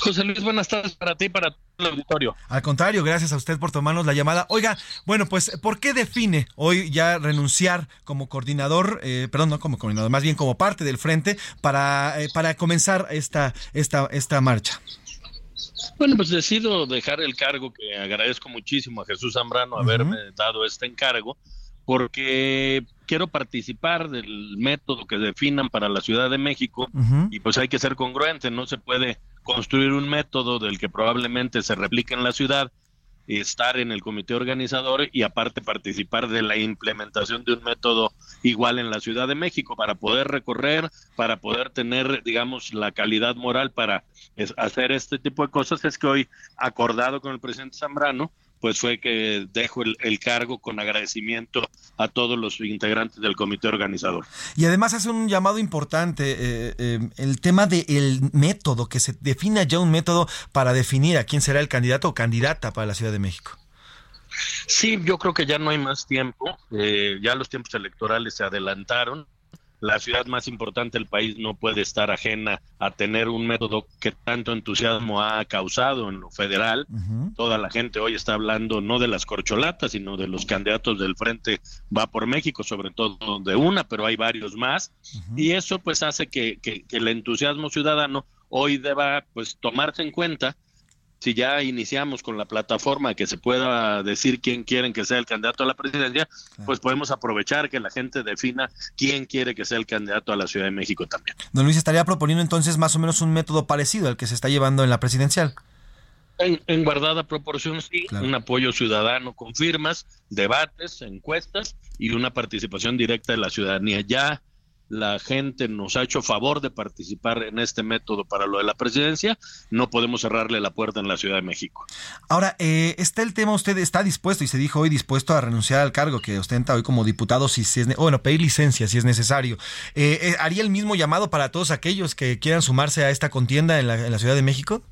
José Luis, buenas tardes para ti y para todo el auditorio. Al contrario, gracias a usted por tomarnos la llamada. Oiga, bueno, pues, ¿por qué define hoy ya renunciar como coordinador, eh, perdón, no como coordinador, más bien como parte del frente para, eh, para comenzar esta, esta, esta marcha? Bueno, pues decido dejar el cargo que agradezco muchísimo a Jesús Zambrano haberme dado este encargo, porque quiero participar del método que definan para la Ciudad de México y pues hay que ser congruente, no se puede construir un método del que probablemente se replique en la ciudad estar en el comité organizador y aparte participar de la implementación de un método igual en la Ciudad de México para poder recorrer, para poder tener, digamos, la calidad moral para hacer este tipo de cosas. Es que hoy, acordado con el presidente Zambrano, pues fue que dejo el, el cargo con agradecimiento a todos los integrantes del comité organizador. Y además hace un llamado importante, eh, eh, el tema del método, que se defina ya un método para definir a quién será el candidato o candidata para la Ciudad de México. Sí, yo creo que ya no hay más tiempo, eh, ya los tiempos electorales se adelantaron. La ciudad más importante del país no puede estar ajena a tener un método que tanto entusiasmo ha causado en lo federal. Toda la gente hoy está hablando no de las corcholatas, sino de los candidatos del Frente Va por México, sobre todo de una, pero hay varios más. Y eso pues hace que, que- que el entusiasmo ciudadano hoy deba pues tomarse en cuenta si ya iniciamos con la plataforma que se pueda decir quién quieren que sea el candidato a la presidencia, pues podemos aprovechar que la gente defina quién quiere que sea el candidato a la Ciudad de México también. Don Luis estaría proponiendo entonces más o menos un método parecido al que se está llevando en la presidencial. En, en guardada proporción, sí, un apoyo ciudadano con firmas, debates, encuestas y una participación directa de la ciudadanía. Ya la gente nos ha hecho favor de participar en este método para lo de la presidencia, no podemos cerrarle la puerta en la Ciudad de México. Ahora, eh, está el tema, usted está dispuesto, y se dijo hoy, dispuesto a renunciar al cargo que ostenta hoy como diputado, si, es, bueno, pedir licencia si es necesario. Eh, eh, ¿Haría el mismo llamado para todos aquellos que quieran sumarse a esta contienda en la Ciudad de México?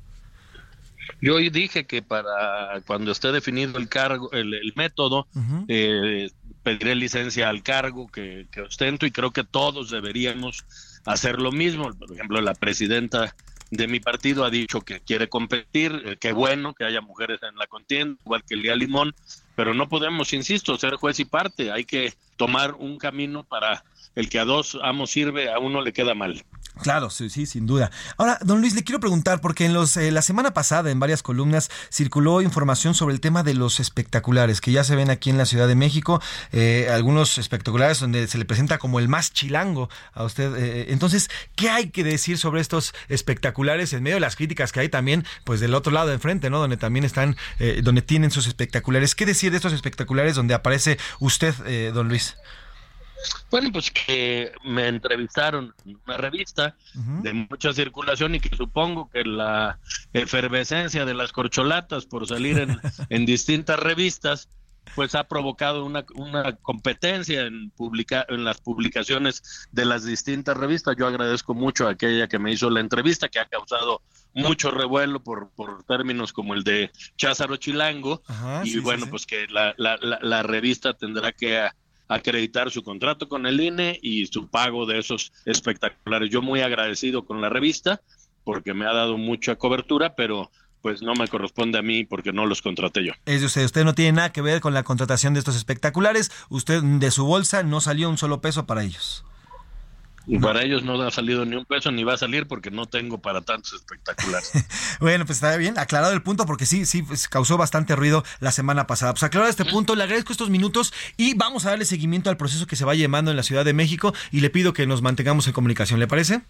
Yo hoy dije que para cuando esté definido el cargo, el, el método, eh, pediré licencia al cargo que, que ostento y creo que todos deberíamos hacer lo mismo. Por ejemplo, la presidenta de mi partido ha dicho que quiere competir, eh, qué bueno que haya mujeres en la contienda, igual que Lía Limón, pero no podemos, insisto, ser juez y parte, hay que tomar un camino para el que a dos amos sirve, a uno le queda mal. Claro, sí, sí, sin duda. Ahora, don Luis, le quiero preguntar, porque en los, eh, la semana pasada en varias columnas circuló información sobre el tema de los espectaculares, que ya se ven aquí en la Ciudad de México, eh, algunos espectaculares donde se le presenta como el más chilango a usted. eh, entonces, ¿qué hay que decir sobre estos espectaculares en medio de las críticas que hay también, pues del otro lado de enfrente, ¿no? Donde también están, eh, donde tienen sus espectaculares. ¿Qué decir de estos espectaculares donde aparece usted, eh, don Luis? Bueno, pues que me entrevistaron en una revista de mucha circulación y que supongo que la efervescencia de las corcholatas por salir en, (laughs) en distintas revistas, pues ha provocado una, una competencia en, publica, en las publicaciones de las distintas revistas. Yo agradezco mucho a aquella que me hizo la entrevista, que ha causado mucho revuelo por, por términos como el de Cházaro Chilango. Ajá, y sí, sí, bueno, sí. pues que la, la, la, la revista tendrá que a- acreditar su contrato con el INE y su pago de esos espectaculares. Yo muy agradecido con la revista porque me ha dado mucha cobertura, pero pues no me corresponde a mí porque no los contraté yo. Es de usted, usted no tiene nada que ver con la contratación de estos espectaculares, usted de su bolsa no salió un solo peso para ellos. Y para ellos no ha salido ni un peso ni va a salir porque no tengo para tantos espectaculares. (laughs) Bueno, pues está bien, aclarado el punto porque sí, sí, pues, causó bastante ruido la semana pasada. Pues aclarado este punto, le agradezco estos minutos y vamos a darle seguimiento al proceso que se va llevando en la Ciudad de México y le pido que nos mantengamos en comunicación, ¿le parece?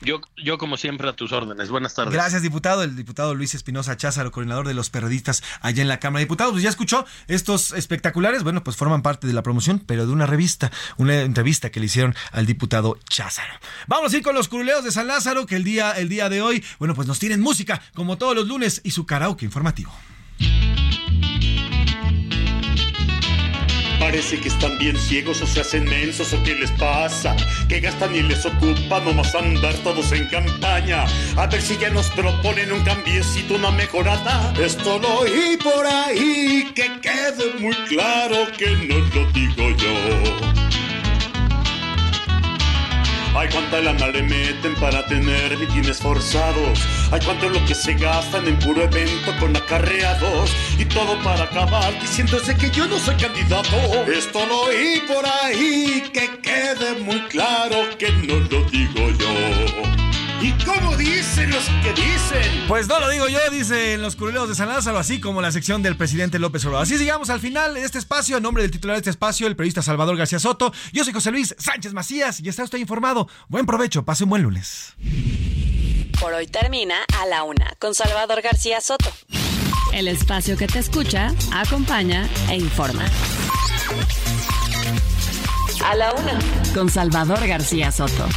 Yo, yo como siempre a tus órdenes. Buenas tardes. Gracias, diputado. El diputado Luis Espinosa Cházaro, coordinador de los periodistas allá en la Cámara de Diputados. Pues ya escuchó estos espectaculares. Bueno, pues forman parte de la promoción, pero de una revista, una entrevista que le hicieron al diputado Cházaro. Vamos a ir con los curuleos de San Lázaro, que el día, el día de hoy, bueno, pues nos tienen música, como todos los lunes, y su karaoke informativo. Parece que están bien ciegos o se hacen mensos o qué les pasa. Que gastan y les ocupa nomás andar todos en campaña. A ver si ya nos proponen un cambiecito, una mejorada. Esto lo oí por ahí, que quede muy claro que no lo digo yo. Ay, cuánta lana le meten para tener mitines forzados. Ay, cuánto es lo que se gastan en puro evento con acarreados. Y todo para acabar diciéndose que yo no soy candidato. Esto lo oí por ahí, que quede muy claro que no lo digo yo. ¿Y cómo dicen los que dicen? Pues no lo digo yo, dicen los curuleos de San Lázaro, así como la sección del presidente López Obrador. Así llegamos al final de este espacio. En nombre del titular de este espacio, el periodista Salvador García Soto. Yo soy José Luis Sánchez Macías y está usted informado. Buen provecho, pase un buen lunes. Por hoy termina A la Una con Salvador García Soto. El espacio que te escucha, acompaña e informa. A la Una con Salvador García Soto.